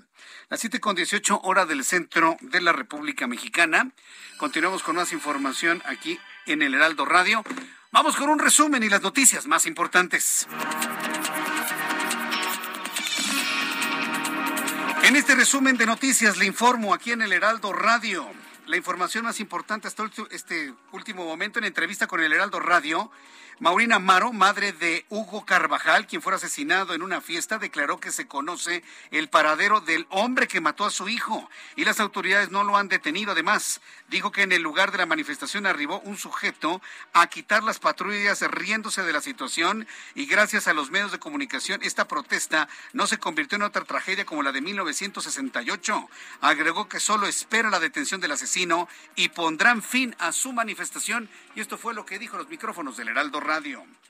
las siete con dieciocho hora del centro de la República Mexicana. Continuamos con más información aquí en el Heraldo Radio. Vamos con un resumen y las noticias más importantes. En este resumen de noticias le informo aquí en el Heraldo Radio. La información más importante hasta este último momento en entrevista con el Heraldo Radio Maurina Amaro, madre de Hugo Carvajal, quien fue asesinado en una fiesta, declaró que se conoce el paradero del hombre que mató a su hijo y las autoridades no lo han detenido. Además, dijo que en el lugar de la manifestación arribó un sujeto a quitar las patrullas riéndose de la situación y gracias a los medios de comunicación esta protesta no se convirtió en otra tragedia como la de 1968. Agregó que solo espera la detención del asesino y pondrán fin a su manifestación y esto fue lo que dijo los micrófonos del Heraldo.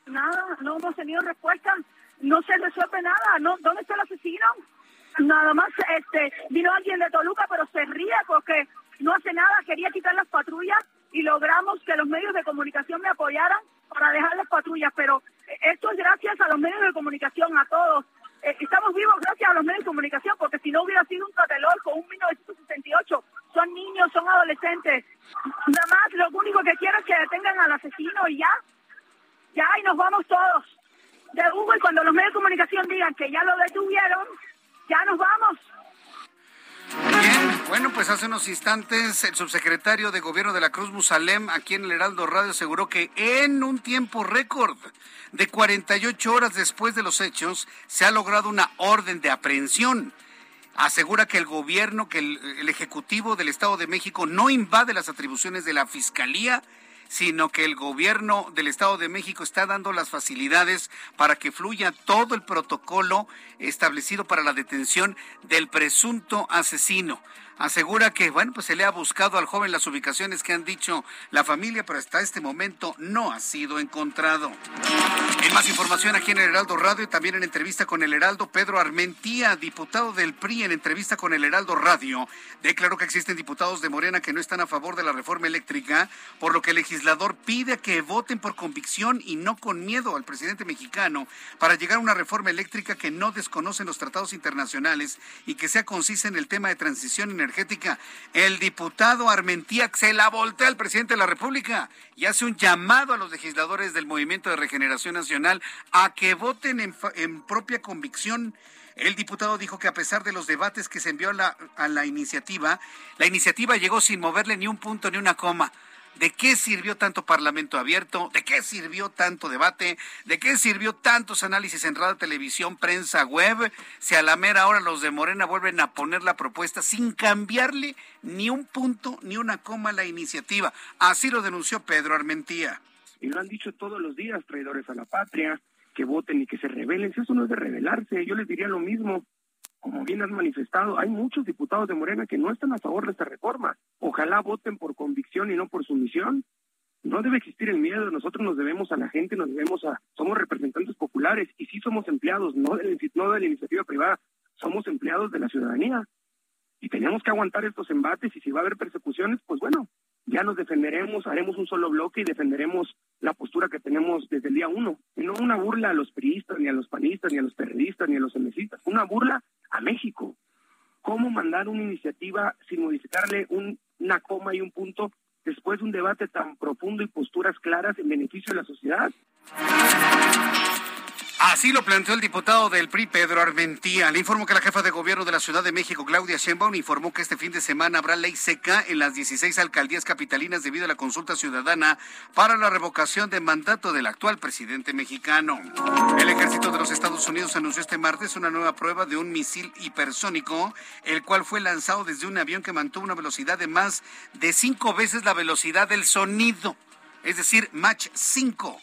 Nada, no hemos tenido respuesta, no se resuelve nada, no, ¿dónde está el asesino? Nada más este vino alguien de Toluca, pero se ríe porque no hace nada, quería quitar las patrullas y logramos que los medios de comunicación me apoyaran para dejar las patrullas, pero esto es gracias a los medios de comunicación, a todos. Eh, estamos vivos gracias a los medios de comunicación, porque si no hubiera sido un con un 1968, son niños, son adolescentes. Nada más, lo único que quiero es que detengan al asesino y ya, ya, y nos vamos todos de. Y cuando los medios de comunicación digan que ya lo detuvieron, ya nos vamos. Bien, bueno, pues hace unos instantes el subsecretario de Gobierno de la Cruz Musalem, aquí en el Heraldo Radio, aseguró que en un tiempo récord de 48 horas después de los hechos se ha logrado una orden de aprehensión. Asegura que el gobierno, que el Ejecutivo del Estado de México no invade las atribuciones de la Fiscalía sino que el gobierno del Estado de México está dando las facilidades para que fluya todo el protocolo establecido para la detención del presunto asesino asegura que, bueno, pues se le ha buscado al joven las ubicaciones que han dicho la familia, pero hasta este momento no ha sido encontrado. En más información aquí en el Heraldo Radio y también en entrevista con el Heraldo, Pedro Armentía, diputado del PRI, en entrevista con el Heraldo Radio, declaró que existen diputados de Morena que no están a favor de la reforma eléctrica, por lo que el legislador pide que voten por convicción y no con miedo al presidente mexicano para llegar a una reforma eléctrica que no desconocen los tratados internacionales y que sea concisa en el tema de transición energética energética. El diputado Armentía se la voltea al presidente de la República y hace un llamado a los legisladores del Movimiento de Regeneración Nacional a que voten en, propia convicción. El diputado dijo que a pesar de los debates que se envió a la iniciativa, la iniciativa llegó sin moverle ni un punto ni una coma. ¿De qué sirvió tanto Parlamento abierto? ¿De qué sirvió tanto debate? ¿De qué sirvió tantos análisis en radio, televisión, prensa, web? Si a la mera hora los de Morena vuelven a poner la propuesta sin cambiarle ni un punto ni una coma a la iniciativa. Así lo denunció Pedro Armentía. Y lo han dicho todos los días, traidores a la patria, que voten y que se rebelen. Si eso no es de rebelarse, yo les diría lo mismo como bien has manifestado, hay muchos diputados de Morena que no están a favor de esta reforma. Ojalá voten por convicción y no por sumisión. No debe existir el miedo, nosotros nos debemos a la gente, nos debemos a, somos representantes populares y sí somos empleados, no de, no de la iniciativa privada, somos empleados de la ciudadanía. y tenemos que aguantar estos embates y si va a haber persecuciones, pues bueno, ya nos defenderemos, haremos un solo bloque y defenderemos la postura que tenemos desde el día uno. No una burla a los priistas, ni a los panistas, ni a los periodistas, ni a los emesistas, una burla a México. ¿Cómo mandar una iniciativa sin modificarle una coma y un punto después de un debate tan profundo y posturas claras en beneficio de la sociedad? Así lo planteó el diputado del PRI, Pedro Armentía. Le informo que la jefa de gobierno de la Ciudad de México, Claudia Sheinbaum, informó que este fin de semana habrá ley seca en las 16 alcaldías capitalinas debido a la consulta ciudadana para la revocación de mandato del actual presidente mexicano. El ejército de los Estados Unidos anunció este martes una nueva prueba de un misil hipersónico, el cual fue lanzado desde un avión que mantuvo una velocidad de más de cinco veces la velocidad del sonido, es decir, Mach 5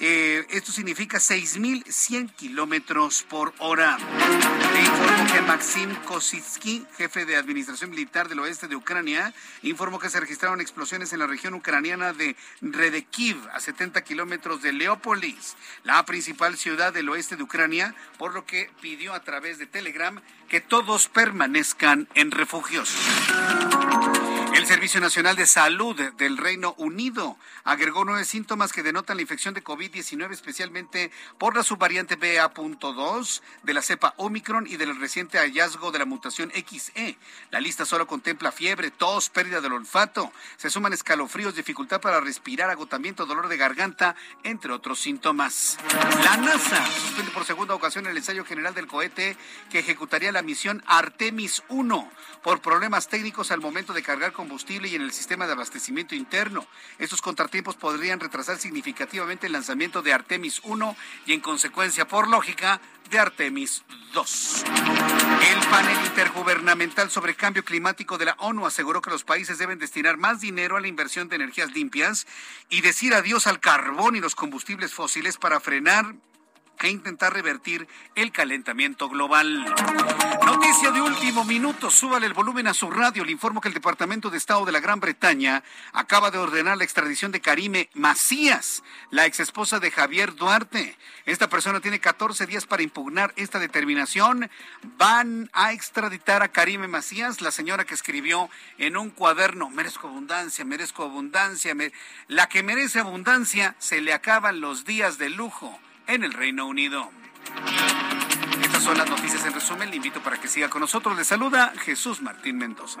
eh, esto significa 6.100 kilómetros por hora. Le informo que Maxim Kositsky, jefe de Administración Militar del Oeste de Ucrania, informó que se registraron explosiones en la región ucraniana de Redekiv, a 70 kilómetros de Leópolis, la principal ciudad del oeste de Ucrania, por lo que pidió a través de Telegram que todos permanezcan en refugios. El Servicio Nacional de Salud del Reino Unido agregó nueve síntomas que denotan la infección de COVID-19, especialmente por la subvariante BA.2 de la cepa Omicron y del reciente hallazgo de la mutación XE. La lista solo contempla fiebre, tos, pérdida del olfato. Se suman escalofríos, dificultad para respirar, agotamiento, dolor de garganta, entre otros síntomas. La NASA suspende por segunda ocasión el ensayo general del cohete que ejecutaría la misión Artemis 1 por problemas técnicos al momento de cargar combustible y en el sistema de abastecimiento interno. Estos contratiempos podrían retrasar significativamente el lanzamiento de Artemis 1 y en consecuencia, por lógica, de Artemis 2. El panel intergubernamental sobre cambio climático de la ONU aseguró que los países deben destinar más dinero a la inversión de energías limpias y decir adiós al carbón y los combustibles fósiles para frenar e intentar revertir el calentamiento global. Noticia de último minuto, súbale el volumen a su radio. Le informo que el Departamento de Estado de la Gran Bretaña acaba de ordenar la extradición de Karime Macías, la exesposa de Javier Duarte. Esta persona tiene 14 días para impugnar esta determinación. Van a extraditar a Karime Macías, la señora que escribió en un cuaderno, merezco abundancia, merezco abundancia, la que merece abundancia, se le acaban los días de lujo en el Reino Unido. Estas son las noticias en resumen. Le invito para que siga con nosotros. Le saluda Jesús Martín Mendoza.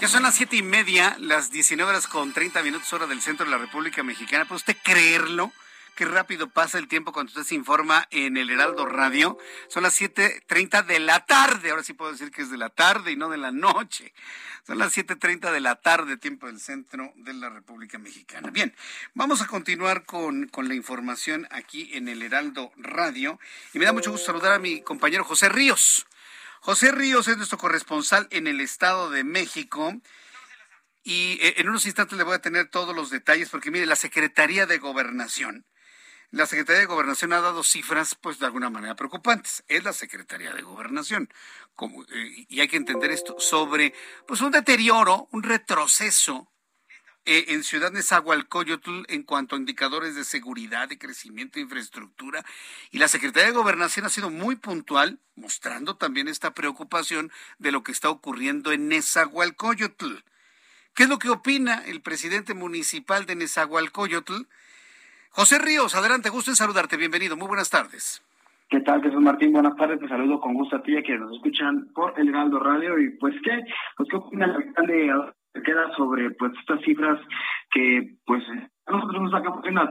Ya son las siete y media, las 19 horas con 30 minutos hora del centro de la República Mexicana. ¿Puede usted creerlo? Qué rápido pasa el tiempo cuando usted se informa en el Heraldo Radio. Son las 7.30 de la tarde. Ahora sí puedo decir que es de la tarde y no de la noche. Son las 7.30 de la tarde, tiempo del centro de la República Mexicana. Bien, vamos a continuar con, con la información aquí en el Heraldo Radio. Y me da mucho gusto saludar a mi compañero José Ríos. José Ríos es nuestro corresponsal en el Estado de México. Y eh, en unos instantes le voy a tener todos los detalles, porque mire, la Secretaría de Gobernación, la Secretaría de Gobernación ha dado cifras, pues de alguna manera preocupantes. Es la Secretaría de Gobernación. Como, eh, y hay que entender esto sobre, pues un deterioro, un retroceso eh, en Ciudad Nezahualcóyotl en cuanto a indicadores de seguridad, de crecimiento de infraestructura. Y la Secretaría de Gobernación ha sido muy puntual, mostrando también esta preocupación de lo que está ocurriendo en Nezahualcóyotl. ¿Qué es lo que opina el presidente municipal de Nezahualcóyotl? José Ríos, adelante, gusto en saludarte, bienvenido, muy buenas tardes. ¿Qué tal, Jesús Martín? Buenas tardes, te saludo con gusto a ti, a quienes nos escuchan por el Heraldo Radio. Y pues, ¿qué? Pues, ¿qué opina el alcalde queda sobre pues estas cifras que pues nosotros nos sacamos en la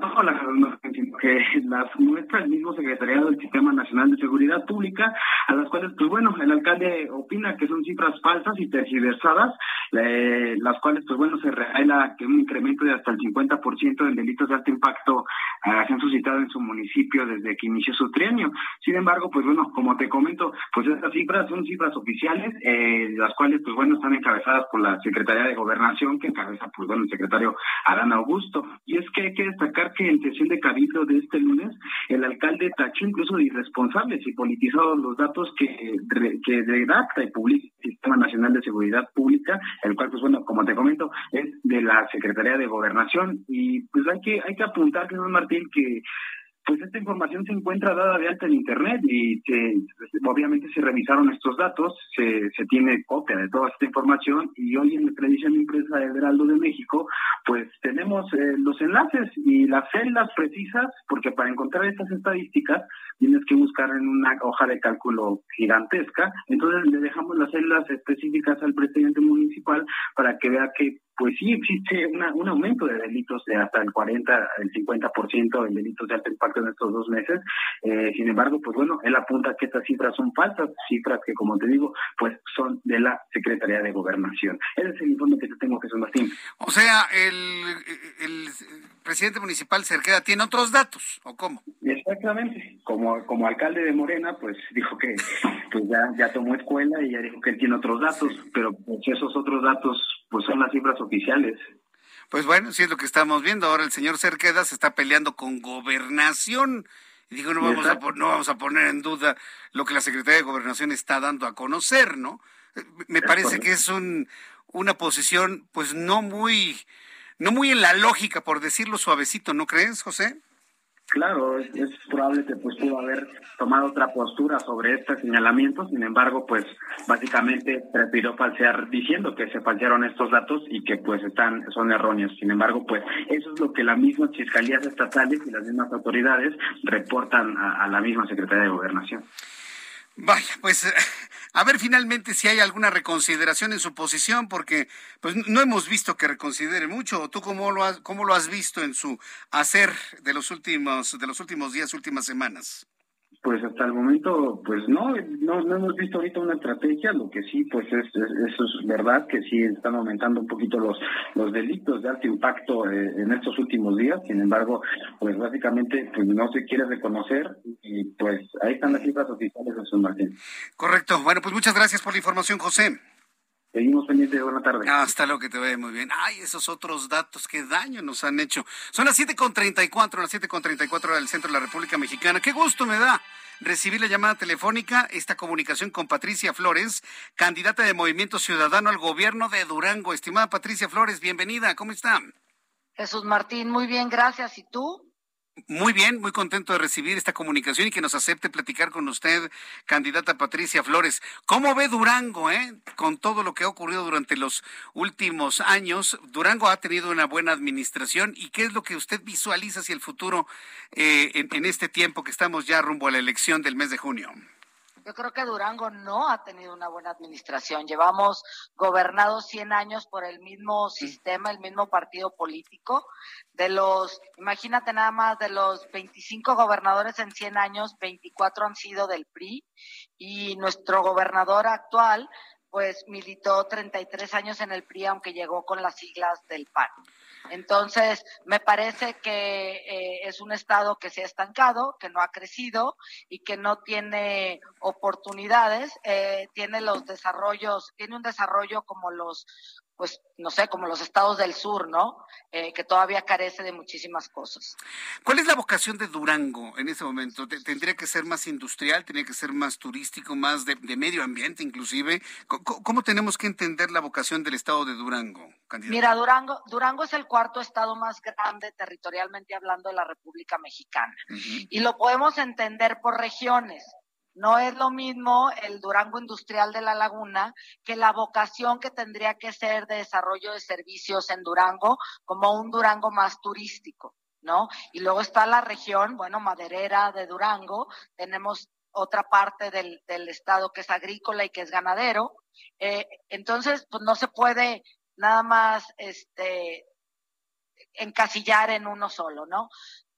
que las muestra el mismo secretariado del Sistema Nacional de Seguridad Pública, a las cuales, pues bueno, el alcalde opina que son cifras falsas y tergiversadas, eh, las cuales, pues bueno, se revela que un incremento de hasta el 50% en delitos de alto impacto eh, se han suscitado en su municipio desde que inició su trienio. Sin embargo, pues bueno, como te comento, pues estas cifras son cifras oficiales, eh, las cuales, pues bueno, están encabezadas por la Secretaría de Gobernación, que encabeza, pues bueno, el secretario Adán Augusto. Y es que hay que destacar que en sesión de cabildo de este lunes, el alcalde tachó incluso de irresponsables y politizados los datos que, que redacta y publica el Sistema Nacional de Seguridad Pública, el cual, pues bueno, como te comento, es de la Secretaría de Gobernación. Y pues hay que, hay que apuntar, señor Martín, que pues esta información se encuentra dada de alta en Internet y obviamente se revisaron estos datos, se, se tiene copia de toda esta información y hoy en la televisión impresa de Heraldo de México, pues tenemos eh, los enlaces y las celdas precisas, porque para encontrar estas estadísticas tienes que buscar en una hoja de cálculo gigantesca, entonces le dejamos las celdas específicas al presidente municipal para que vea que pues sí existe un aumento de delitos de hasta el 40, el 50% de delitos de alto impacto en estos dos meses. Eh, sin embargo, pues bueno, él apunta que estas cifras son falsas, cifras que, como te digo, pues son de la Secretaría de Gobernación. Ese es el informe que te tengo, Jesús Martín. O sea, el, el presidente municipal Cerqueda tiene otros datos, ¿o cómo? Exactamente. Como, como alcalde de Morena, pues dijo que pues ya, ya tomó escuela y ya dijo que él tiene otros datos, pero pues esos otros datos pues son las cifras oficiales. Pues bueno, sí es lo que estamos viendo. Ahora el señor Cerqueda se está peleando con gobernación. Y digo, no vamos, a, no vamos a poner en duda lo que la Secretaría de Gobernación está dando a conocer, ¿no? Me parece que es un, una posición, pues no muy, no muy en la lógica, por decirlo suavecito, ¿no crees, José? Claro, es, probable que pues pudo haber tomado otra postura sobre este señalamiento, sin embargo, pues básicamente prefirió falsear diciendo que se falsearon estos datos y que pues están son erróneos. Sin embargo, pues eso es lo que las mismas fiscalías estatales y las mismas autoridades reportan a la misma Secretaría de Gobernación. Vaya, pues a ver finalmente si hay alguna reconsideración en su posición, porque pues no hemos visto que reconsidere mucho. ¿Tú cómo lo has, cómo lo has visto en su hacer de los últimos, de los últimos días, últimas semanas? Pues hasta el momento, pues no, no, no hemos visto ahorita una estrategia, lo que sí, pues es, eso es verdad, que sí están aumentando un poquito los, los delitos de alto impacto eh, en estos últimos días, sin embargo, pues básicamente pues no se quiere reconocer y pues ahí están las cifras oficiales de San Martín. Correcto, bueno, pues muchas gracias por la información, José. Seguimos pendientes. Buena tarde. Hasta luego, que te vaya muy bien. Ay, esos otros datos, qué daño nos han hecho. Son las 7.34, las 7.34 del centro de la República Mexicana. Qué gusto me da recibir la llamada telefónica, esta comunicación con Patricia Flores, candidata de Movimiento Ciudadano al gobierno de Durango. Estimada Patricia Flores, bienvenida. ¿Cómo está? Jesús Martín, muy bien, gracias. ¿Y tú? Muy bien, muy contento de recibir esta comunicación y que nos acepte platicar con usted, candidata Patricia Flores. ¿Cómo ve Durango, eh? Con todo lo que ha ocurrido durante los últimos años, Durango ha tenido una buena administración y qué es lo que usted visualiza hacia el futuro eh, en este tiempo que estamos ya rumbo a la elección del mes de junio. Yo creo que Durango no ha tenido una buena administración. Llevamos gobernados 100 años por el mismo sistema, el mismo partido político. De los, imagínate nada más, de los 25 gobernadores en 100 años, 24 han sido del PRI y nuestro gobernador actual pues militó 33 años en el PRI, aunque llegó con las siglas del PAN. Entonces, me parece que eh, es un Estado que se ha estancado, que no ha crecido y que no tiene oportunidades, eh, tiene los desarrollos, tiene un desarrollo como los pues, no sé, como los estados del sur, ¿no? Eh, que todavía carece de muchísimas cosas. ¿Cuál es la vocación de Durango en ese momento? ¿Tendría que ser más industrial? ¿Tendría que ser más turístico, más de, medio ambiente inclusive? ¿Cómo, tenemos que entender la vocación del estado de Durango? Mira, Durango, Durango es el cuarto estado más grande territorialmente hablando de la República Mexicana. Y lo podemos entender por regiones. No es lo mismo el Durango Industrial de la Laguna que la vocación que tendría que ser de desarrollo de servicios en Durango como un Durango más turístico, ¿no? Y luego está la región, bueno, maderera de Durango, tenemos otra parte del, estado que es agrícola y que es ganadero. Eh, entonces, pues no se puede nada más este encasillar en uno solo, ¿no?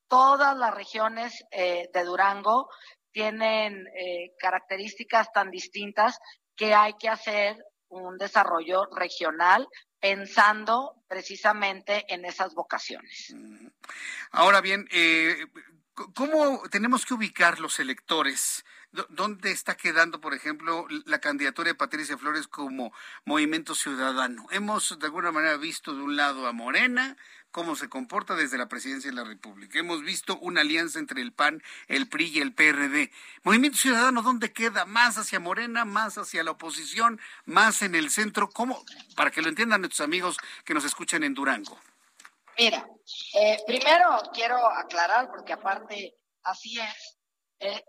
Todas las regiones eh, de Durango tienen eh, características tan distintas que hay que hacer un desarrollo regional pensando precisamente en esas vocaciones. Ahora bien, eh, ¿cómo tenemos que ubicar los electores? ¿Dónde está quedando, por ejemplo, la candidatura de Patricia Flores como movimiento ciudadano? Hemos de alguna manera visto de un lado a Morena, cómo se comporta desde la presidencia de la República. Hemos visto una alianza entre el PAN, el PRI y el PRD. Movimiento Ciudadano, ¿dónde queda? ¿Más hacia Morena, más hacia la oposición, más en el centro? ¿Cómo? Para que lo entiendan nuestros amigos que nos escuchan en Durango. Mira, eh, primero quiero aclarar, porque aparte así es, eh,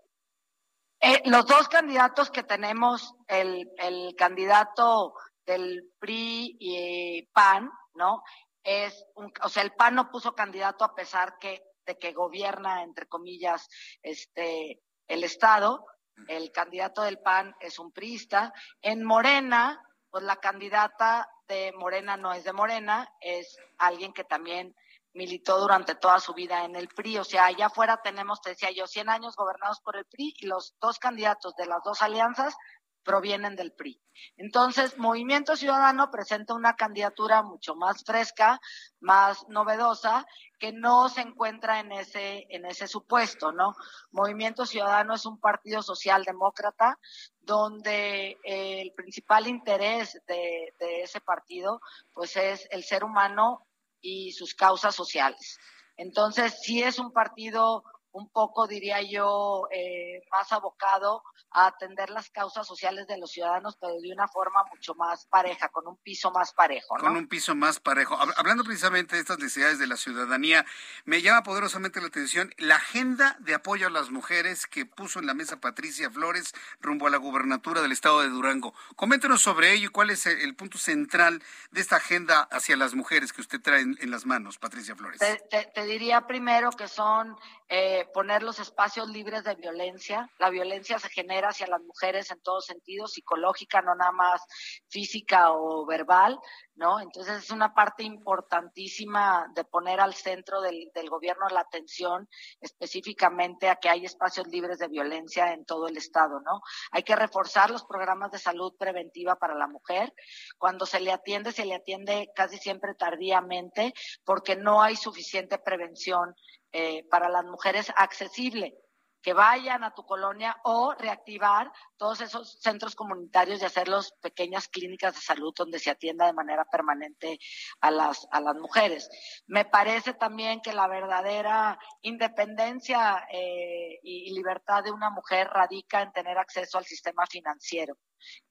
eh, los dos candidatos que tenemos, el, el candidato del PRI y PAN, ¿no? Es un, o sea, el PAN no puso candidato a pesar que de que gobierna entre comillas este el estado. El candidato del PAN es un priista. En Morena, pues la candidata de Morena no es de Morena, es alguien que también militó durante toda su vida en el PRI. O sea, allá afuera tenemos, te decía yo, 100 años gobernados por el PRI y los dos candidatos de las dos alianzas provienen del PRI. Entonces, Movimiento Ciudadano presenta una candidatura mucho más fresca, más novedosa, que no se encuentra en ese, en ese supuesto, ¿no? Movimiento Ciudadano es un partido socialdemócrata donde el principal interés de, de ese partido, pues es el ser humano y sus causas sociales. Entonces, sí es un partido un poco, diría yo, eh, más abocado a atender las causas sociales de los ciudadanos, pero de una forma mucho más pareja, con un piso más parejo. Con un piso más parejo. Hablando precisamente de estas necesidades de la ciudadanía, me llama poderosamente la atención la agenda de apoyo a las mujeres que puso en la mesa Patricia Flores rumbo a la gubernatura del estado de Durango. Coméntenos sobre ello y cuál es el punto central de esta agenda hacia las mujeres que usted trae en, las manos, Patricia Flores. Te, diría primero que son eh, poner los espacios libres de violencia. La violencia se genera hacia las mujeres en todos sentidos, psicológica, no nada más física o verbal, ¿no? Entonces es una parte importantísima de poner al centro del, del gobierno la atención específicamente a que hay espacios libres de violencia en todo el estado, ¿no? Hay que reforzar los programas de salud preventiva para la mujer. Cuando se le atiende, se le atiende casi siempre tardíamente porque no hay suficiente prevención eh, para las mujeres accesible que vayan a tu colonia o reactivar todos esos centros comunitarios y hacerlos pequeñas clínicas de salud donde se atienda de manera permanente a las, a las mujeres. Me parece también que la verdadera independencia eh, y, libertad de una mujer radica en tener acceso al sistema financiero.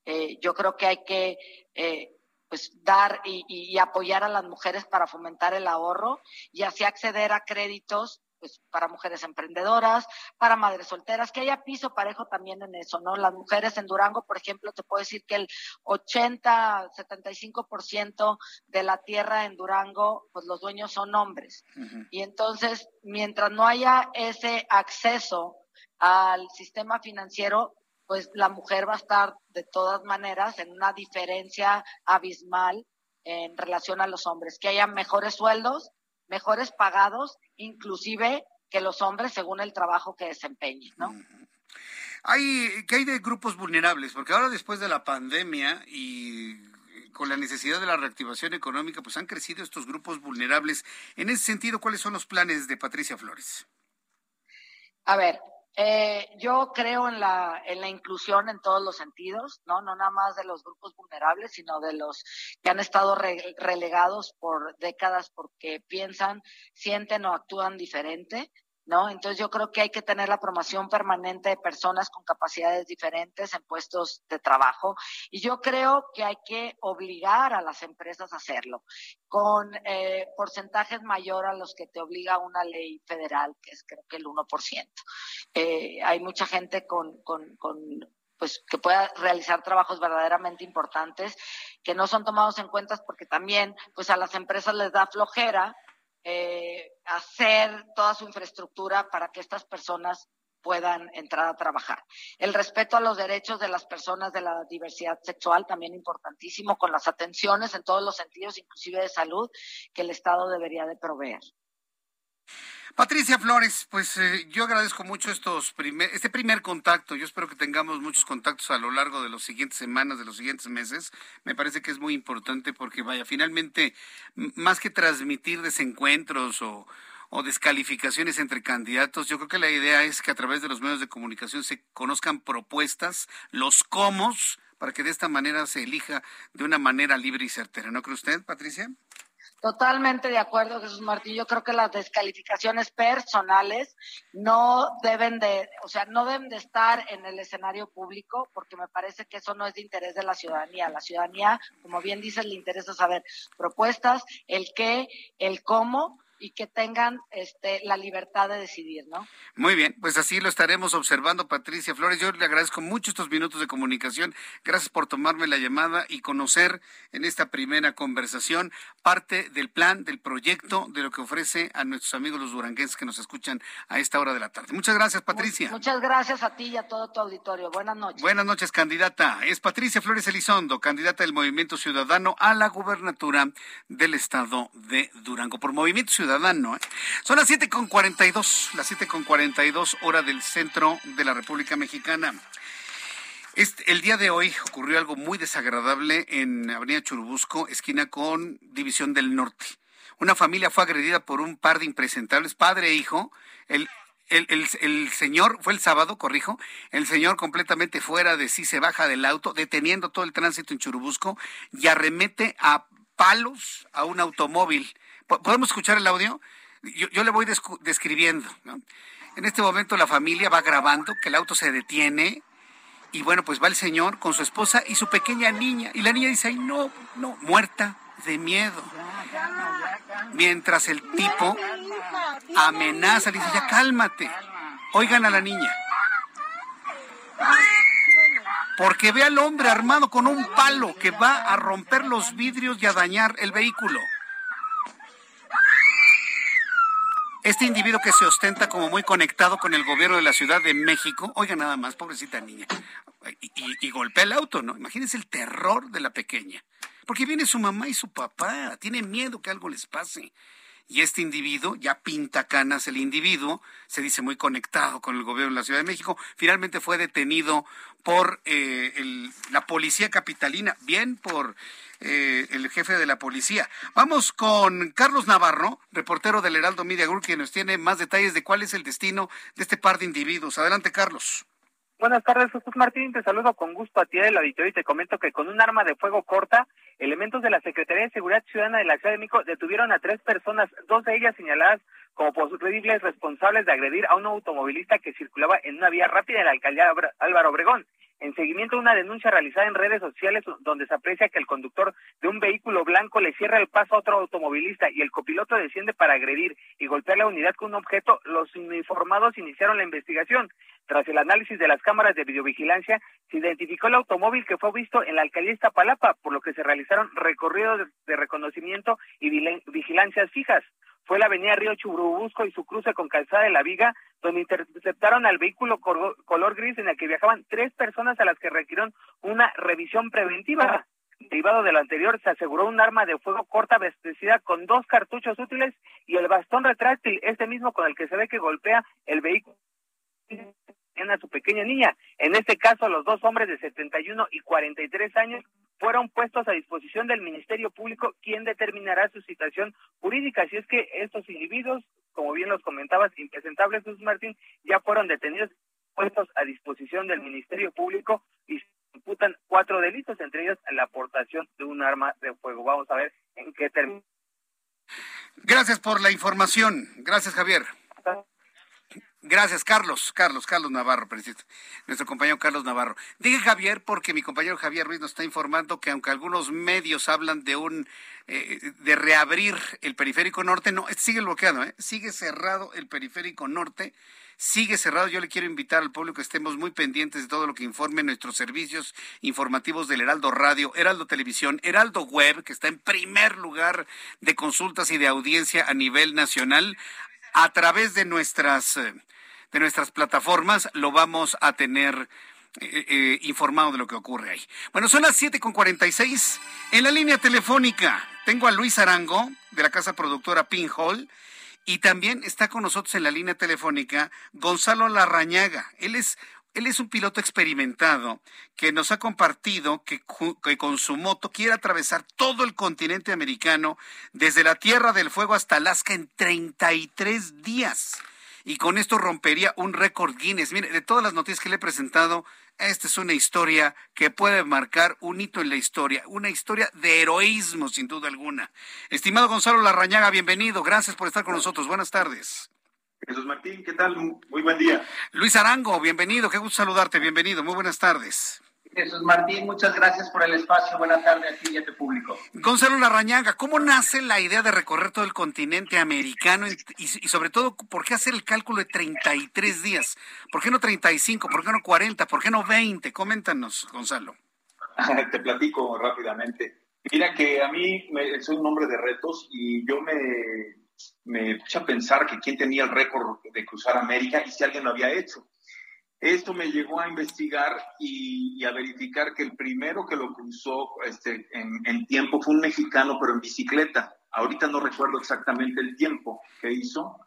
Eh, yo creo que hay que eh, pues dar y, y, apoyar a las mujeres para fomentar el ahorro y así acceder a créditos pues para mujeres emprendedoras, para madres solteras, que haya piso parejo también en eso, ¿no? Las mujeres en Durango, por ejemplo, te puedo decir que el 80, 75% de la tierra en Durango, pues los dueños son hombres. Y entonces, mientras no haya ese acceso al sistema financiero, pues la mujer va a estar de todas maneras en una diferencia abismal en relación a los hombres, que haya mejores sueldos, mejores pagados, inclusive que los hombres según el trabajo que desempeñen, ¿no? Hay, ¿Qué hay de grupos vulnerables? Porque ahora después de la pandemia y con la necesidad de la reactivación económica, pues han crecido estos grupos vulnerables. En ese sentido, ¿cuáles son los planes de Patricia Flores? A ver, eh, yo creo en la, en la inclusión en todos los sentidos, ¿no? No nada más de los grupos vulnerables, sino de los que han estado relegados por décadas porque piensan, sienten o actúan diferente. ¿No? Entonces yo creo que hay que tener la promoción permanente de personas con capacidades diferentes en puestos de trabajo y yo creo que hay que obligar a las empresas a hacerlo con eh, porcentajes mayor a los que te obliga una ley federal, que es creo que el 1%. Eh, hay mucha gente con, con, con pues que pueda realizar trabajos verdaderamente importantes que no son tomados en cuenta porque también pues a las empresas les da flojera eh, hacer toda su infraestructura para que estas personas puedan entrar a trabajar. El respeto a los derechos de las personas de la diversidad sexual, también importantísimo, con las atenciones en todos los sentidos, inclusive de salud, que el Estado debería de proveer. Patricia Flores, pues eh, yo agradezco mucho estos primer, este primer contacto. Yo espero que tengamos muchos contactos a lo largo de las siguientes semanas, de los siguientes meses. Me parece que es muy importante porque, vaya, finalmente, más que transmitir desencuentros o, o descalificaciones entre candidatos. Yo creo que la idea es que a través de los medios de comunicación se conozcan propuestas, los cómo, para que de esta manera se elija de una manera libre y certera. ¿No cree usted, Patricia? Totalmente de acuerdo, Jesús Martín. Yo creo que las descalificaciones personales no deben de, o sea, no deben de estar en el escenario público, porque me parece que eso no es de interés de la ciudadanía. La ciudadanía, como bien dices, le interesa saber propuestas, el qué, el cómo y que tengan este, la libertad de decidir, ¿no? Muy bien, pues así lo estaremos observando, Patricia Flores. Yo le agradezco mucho estos minutos de comunicación. Gracias por tomarme la llamada y conocer en esta primera conversación parte del plan, del proyecto, de lo que ofrece a nuestros amigos los duranguenses que nos escuchan a esta hora de la tarde. Muchas gracias, Patricia. Muchas gracias a ti y a todo tu auditorio. Buenas noches. Buenas noches, candidata. Es Patricia Flores Elizondo, candidata del Movimiento Ciudadano a la gubernatura del estado de Durango. Por Movimiento Ciudadano ciudadano. ¿eh? Son las 7.42, las 7.42 hora del centro de la República Mexicana. Este, el día de hoy ocurrió algo muy desagradable en Avenida Churubusco, esquina con División del Norte. Una familia fue agredida por un par de impresentables, padre e hijo. El, señor, fue el sábado, corrijo, el señor completamente fuera de sí se baja del auto, deteniendo todo el tránsito en Churubusco y arremete a palos a un automóvil. ¿Podemos escuchar el audio? Yo, le voy describiendo. En este momento la familia va grabando que el auto se detiene y bueno, pues va el señor con su esposa y su pequeña niña. Y la niña dice, ay, no, no, muerta de miedo. Mientras el tipo amenaza, dice, ya cálmate. Oigan a la niña. Porque ve al hombre armado con un palo que va a romper los vidrios y a dañar el vehículo. Este individuo que se ostenta como muy conectado con el gobierno de la Ciudad de México, oiga nada más, pobrecita niña, y, golpea el auto, ¿no? Imagínense el terror de la pequeña. Porque viene su mamá y su papá, tiene miedo que algo les pase. Y este individuo, ya pinta canas el individuo, se dice muy conectado con el gobierno de la Ciudad de México, finalmente fue detenido por eh, la policía capitalina, bien por eh, el jefe de la policía. Vamos con Carlos Navarro, reportero del Heraldo Media Group, quien nos tiene más detalles de cuál es el destino de este par de individuos. Adelante, Carlos. Buenas tardes, Jesús Martín. Te saludo con gusto a ti del auditorio y te comento que con un arma de fuego corta, elementos de la Secretaría de Seguridad Ciudadana de la detuvieron a tres personas, dos de ellas señaladas como posibles responsables de agredir a un automovilista que circulaba en una vía rápida en la alcaldía Álvaro Obregón en seguimiento a una denuncia realizada en redes sociales donde se aprecia que el conductor de un vehículo blanco le cierra el paso a otro automovilista y el copiloto desciende para agredir y golpear la unidad con un objeto, los uniformados iniciaron la investigación. Tras el análisis de las cámaras de videovigilancia, se identificó el automóvil que fue visto en la alcaldía Iztapalapa, por lo que se realizaron recorridos de reconocimiento y vigilancias fijas fue la avenida Río Churubusco y su cruce con Calzada de la Viga, donde interceptaron al vehículo color gris en el que viajaban tres personas a las que requirieron una revisión preventiva. Derivado de lo anterior, se aseguró un arma de fuego corta vestida con dos cartuchos útiles y el bastón retráctil, este mismo con el que se ve que golpea el vehículo a su pequeña niña. En este caso, los dos hombres de 71 y 43 años fueron puestos a disposición del Ministerio Público, quien determinará su situación jurídica. Si es que estos individuos, como bien los comentabas, impresentables, Jesús Martín, ya fueron detenidos, puestos a disposición del Ministerio Público y se imputan cuatro delitos, entre ellos la aportación de un arma de fuego. Vamos a ver en qué termina. Gracias por la información. Gracias, Javier. Gracias, Carlos, Carlos, Carlos Navarro, nuestro compañero Carlos Navarro. Dije Javier porque mi compañero Javier Ruiz nos está informando que aunque algunos medios hablan de un eh, de reabrir el periférico norte, no, este sigue bloqueado, ¿eh? sigue cerrado el periférico norte, sigue cerrado. Yo le quiero invitar al público que estemos muy pendientes de todo lo que informen nuestros servicios informativos del Heraldo Radio, Heraldo Televisión, Heraldo Web, que está en primer lugar de consultas y de audiencia a nivel nacional a través de nuestras eh, de nuestras plataformas lo vamos a tener eh, eh, informado de lo que ocurre ahí. Bueno, son las 7 con 46. En la línea telefónica tengo a Luis Arango de la casa productora Pinhole y también está con nosotros en la línea telefónica Gonzalo Larrañaga. Él es él es un piloto experimentado que nos ha compartido que, con su moto quiere atravesar todo el continente americano, desde la Tierra del Fuego hasta Alaska en 33 días. Y con esto rompería un récord Guinness. Mire, de todas las noticias que le he presentado, esta es una historia que puede marcar un hito en la historia, una historia de heroísmo, sin duda alguna. Estimado Gonzalo Larrañaga, bienvenido. Gracias por estar con nosotros. Buenas tardes. Jesús Martín, ¿qué tal? Muy buen día. Luis Arango, bienvenido, qué gusto saludarte, bienvenido, muy buenas tardes. Jesús Martín, muchas gracias por el espacio. Buenas tardes a ti y a tu público. Gonzalo Larrañaga, ¿cómo nace la idea de recorrer todo el continente americano y, y, sobre todo, por qué hacer el cálculo de 33 días? ¿Por qué no 35? ¿Por qué no 40? ¿Por qué no 20? Coméntanos, Gonzalo. Te platico rápidamente. Mira que a mí me, soy un hombre de retos y yo me me puse a pensar que quién tenía el récord de cruzar América y si alguien lo había hecho. Esto me llegó a investigar y, a verificar que el primero que lo cruzó este, en, tiempo fue un mexicano, pero en bicicleta. Ahorita no recuerdo exactamente el tiempo que hizo,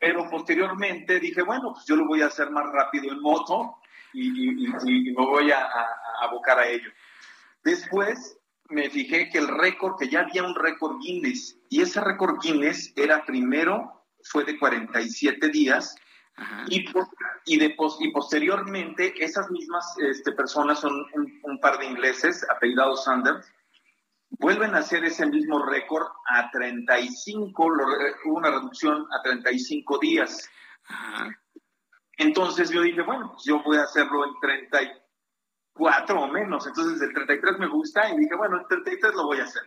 pero posteriormente dije, bueno, pues yo lo voy a hacer más rápido en moto y, y me voy a, a abocar a ello. Después me fijé que el récord, que ya había un récord Guinness, y ese récord Guinness era primero, fue de 47 días, y, y, de, y posteriormente esas mismas este, personas, son un, par de ingleses, apellidados Sanders, vuelven a hacer ese mismo récord a 35, hubo una reducción a 35 días. Entonces yo dije, bueno, pues yo voy a hacerlo en 30 cuatro o menos. Entonces el 33 me gusta y dije, bueno, el 33 lo voy a hacer.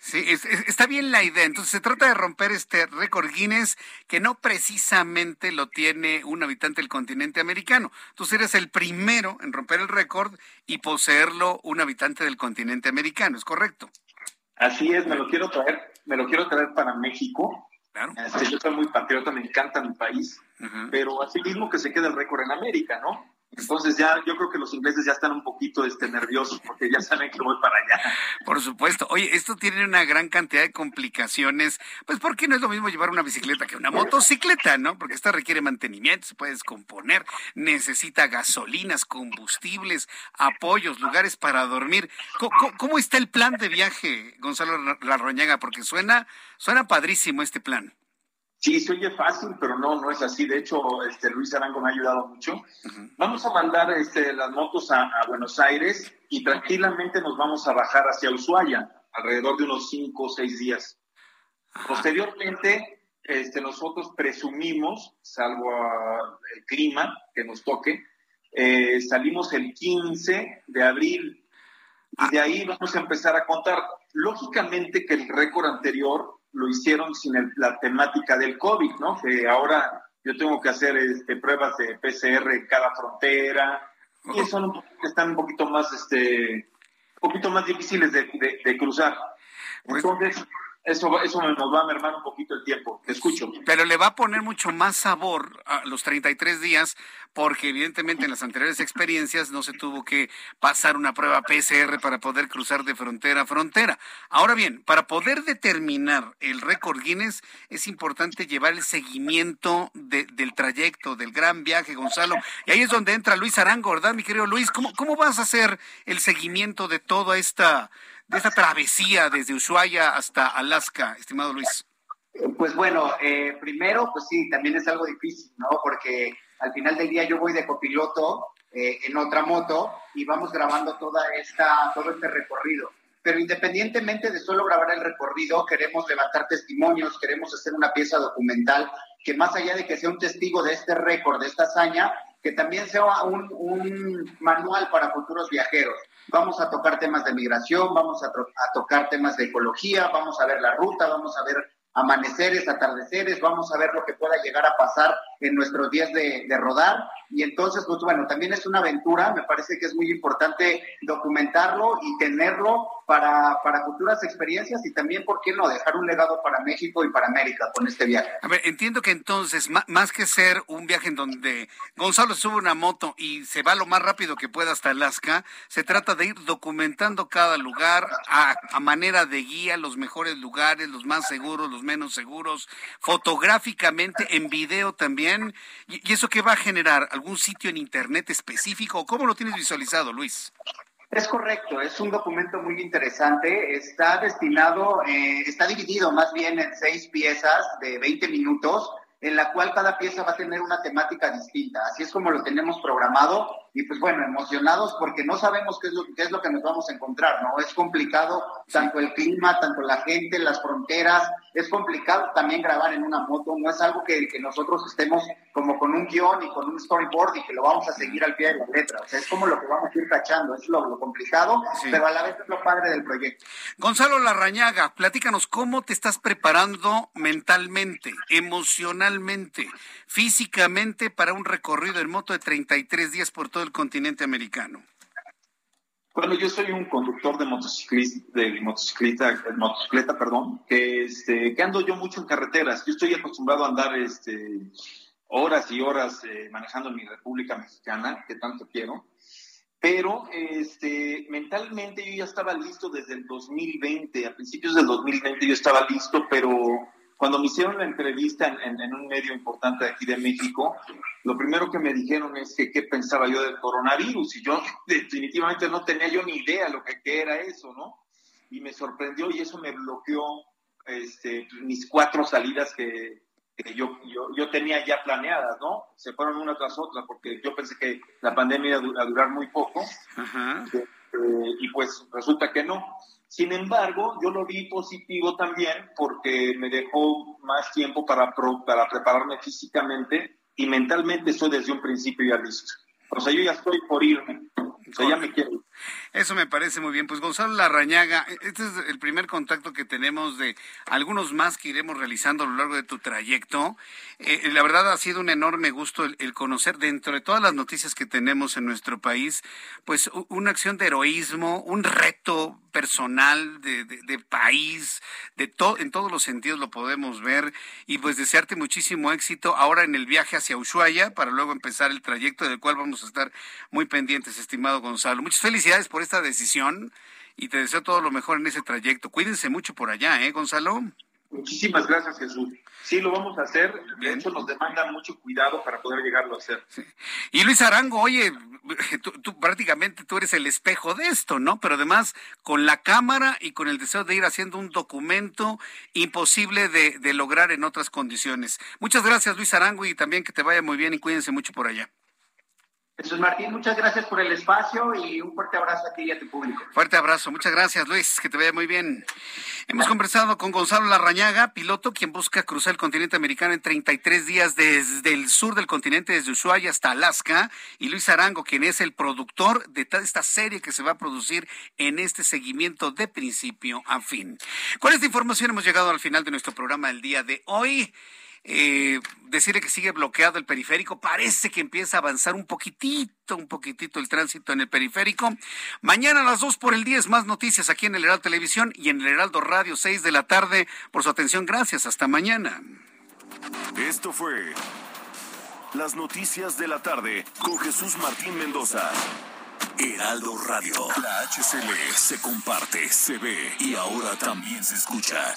Sí, está bien la idea. Entonces se trata de romper este récord Guinness que no precisamente lo tiene un habitante del continente americano. Tú eres el primero en romper el récord y poseerlo un habitante del continente americano, ¿es correcto? Así es, me lo quiero traer, me lo quiero traer para México. Claro. Este, yo soy muy patriota, me encanta mi país, pero así mismo que se quede el récord en América, ¿no? Entonces ya yo creo que los ingleses ya están un poquito este, nerviosos porque ya saben que voy para allá. Por supuesto. Oye, esto tiene una gran cantidad de complicaciones, pues porque no es lo mismo llevar una bicicleta que una motocicleta, ¿no? Porque esta requiere mantenimiento, se puede descomponer, necesita gasolinas, combustibles, apoyos, lugares para dormir. ¿Cómo, está el plan de viaje, Gonzalo Larroñaga? Porque suena, suena padrísimo este plan. Sí, se oye fácil, pero no, no es así. De hecho, este, Luis Arango me ha ayudado mucho. Vamos a mandar este, las motos a, Buenos Aires y tranquilamente nos vamos a bajar hacia Ushuaia, alrededor de unos cinco o seis días. Posteriormente, este, nosotros presumimos, salvo el clima que nos toque, eh, salimos el 15 de abril y de ahí vamos a empezar a contar. Lógicamente que el récord anterior lo hicieron sin la temática del COVID, ¿no? Que ahora yo tengo que hacer este, pruebas de PCR en cada frontera y son están un poquito más, este, un poquito más difíciles de, de cruzar. Pues Entonces, eso, eso nos va a mermar un poquito el tiempo. Te escucho. Pero le va a poner mucho más sabor a los 33 días, porque evidentemente en las anteriores experiencias no se tuvo que pasar una prueba PCR para poder cruzar de frontera a frontera. Ahora bien, para poder determinar el récord Guinness, es importante llevar el seguimiento del trayecto, del gran viaje, Gonzalo. Y ahí es donde entra Luis Arango, ¿verdad, mi querido Luis? ¿Cómo, cómo vas a hacer el seguimiento de toda esta de esta travesía desde Ushuaia hasta Alaska, estimado Luis? Pues bueno, eh, primero, pues sí, también es algo difícil, ¿no? Porque al final del día yo voy de copiloto eh, en otra moto y vamos grabando toda esta, todo este recorrido. Pero independientemente de solo grabar el recorrido, queremos levantar testimonios, queremos hacer una pieza documental que más allá de que sea un testigo de este récord, de esta hazaña, que también sea un, un manual para futuros viajeros. Vamos a tocar temas de migración, vamos a, tocar temas de ecología, vamos a ver la ruta, vamos a ver amaneceres, atardeceres, vamos a ver lo que pueda llegar a pasar en nuestros días de, de, rodar. Y entonces, pues bueno, también es una aventura, me parece que es muy importante documentarlo y tenerlo para, para futuras experiencias y también, ¿por qué no?, dejar un legado para México y para América con este viaje. A ver, entiendo que entonces, más que ser un viaje en donde Gonzalo sube una moto y se va lo más rápido que pueda hasta Alaska, se trata de ir documentando cada lugar a, a manera de guía, los mejores lugares, los más seguros, los menos seguros, fotográficamente, en video también. ¿Y, y eso qué va a generar? ¿Algún sitio en Internet específico? ¿Cómo lo tienes visualizado, Luis? Es correcto, es un documento muy interesante. Está destinado, eh, está dividido más bien en seis piezas de 20 minutos, en la cual cada pieza va a tener una temática distinta. Así es como lo tenemos programado y pues bueno, emocionados porque no sabemos qué es lo, qué es lo que nos vamos a encontrar, ¿no? Es complicado tanto el clima, tanto la gente, las fronteras, es complicado también grabar en una moto, no es algo que, que nosotros estemos como con un guion y con un storyboard y que lo vamos a seguir al pie de la letra, o sea, es como lo que vamos a ir tachando, es lo, lo complicado, Sí. pero a la vez es lo padre del proyecto. Gonzalo Larrañaga, platícanos cómo te estás preparando mentalmente, emocionalmente, físicamente para un recorrido en moto de 33 días por todo el continente americano. Bueno, yo soy un conductor de motociclista, de motocicleta, de motocicleta, perdón, que, este, que ando yo mucho en carreteras. Yo estoy acostumbrado a andar este, horas y horas eh, manejando en mi República Mexicana, que tanto quiero. Pero este, mentalmente yo ya estaba listo desde el 2020, a principios del 2020 yo estaba listo, pero cuando me hicieron la entrevista en, en- en un medio importante de aquí de México, lo primero que me dijeron es que qué pensaba yo del coronavirus y yo definitivamente no tenía yo ni idea lo que, que era eso, ¿no? Y me sorprendió y eso me bloqueó este, mis cuatro salidas que, que yo, yo, yo tenía ya planeadas, ¿no? Se fueron una tras otra porque yo pensé que la pandemia iba a durar muy poco eh, y pues resulta que no. Sin embargo, yo lo vi positivo también porque me dejó más tiempo para, para prepararme físicamente y mentalmente estoy desde un principio ya listo. O sea, yo ya estoy por irme. Ya me quiero. Eso me parece muy bien. Pues Gonzalo Larrañaga, este es el primer contacto que tenemos de algunos más que iremos realizando a lo largo de tu trayecto. Eh, la verdad ha sido un enorme gusto el, el conocer dentro de todas las noticias que tenemos en nuestro país, pues una acción de heroísmo, un reto personal de, de- de país, de to- en todos los sentidos lo podemos ver y pues desearte muchísimo éxito ahora en el viaje hacia Ushuaia para luego empezar el trayecto del cual vamos a estar muy pendientes, estimado Gonzalo. Muchas felicidades por esta decisión y te deseo todo lo mejor en ese trayecto. Cuídense mucho por allá, ¿eh, Gonzalo? Muchísimas gracias, Jesús. Sí, lo vamos a hacer. De hecho, nos demanda mucho cuidado para poder llegarlo a hacer. Y Luis Arango, oye, tú, tú prácticamente tú eres el espejo de esto, ¿no? Pero además con la cámara y con el deseo de ir haciendo un documento imposible de, de lograr en otras condiciones. Muchas gracias, Luis Arango, y también que te vaya muy bien y cuídense mucho por allá. Jesús Martín, muchas gracias por el espacio y un fuerte abrazo a ti y a tu público. Fuerte abrazo, muchas gracias Luis, que te vaya muy bien. Hemos conversado con Gonzalo Larrañaga, piloto quien busca cruzar el continente americano en 33 días desde el sur del continente, desde Ushuaia hasta Alaska, y Luis Arango, quien es el productor de toda esta serie que se va a producir en este seguimiento de principio a fin. Con esta información hemos llegado al final de nuestro programa del día de hoy. Eh, decirle que sigue bloqueado el periférico. Parece que empieza a avanzar un poquitito, un poquitito el tránsito en el periférico. Mañana a las 2 por el 10 más noticias aquí en el Heraldo Televisión y en el Heraldo Radio 6 de la tarde. Por su atención, gracias. Hasta mañana. Esto fue Las Noticias de la Tarde con Jesús Martín Mendoza. Heraldo Radio. La HCL se comparte, se ve y ahora también se escucha.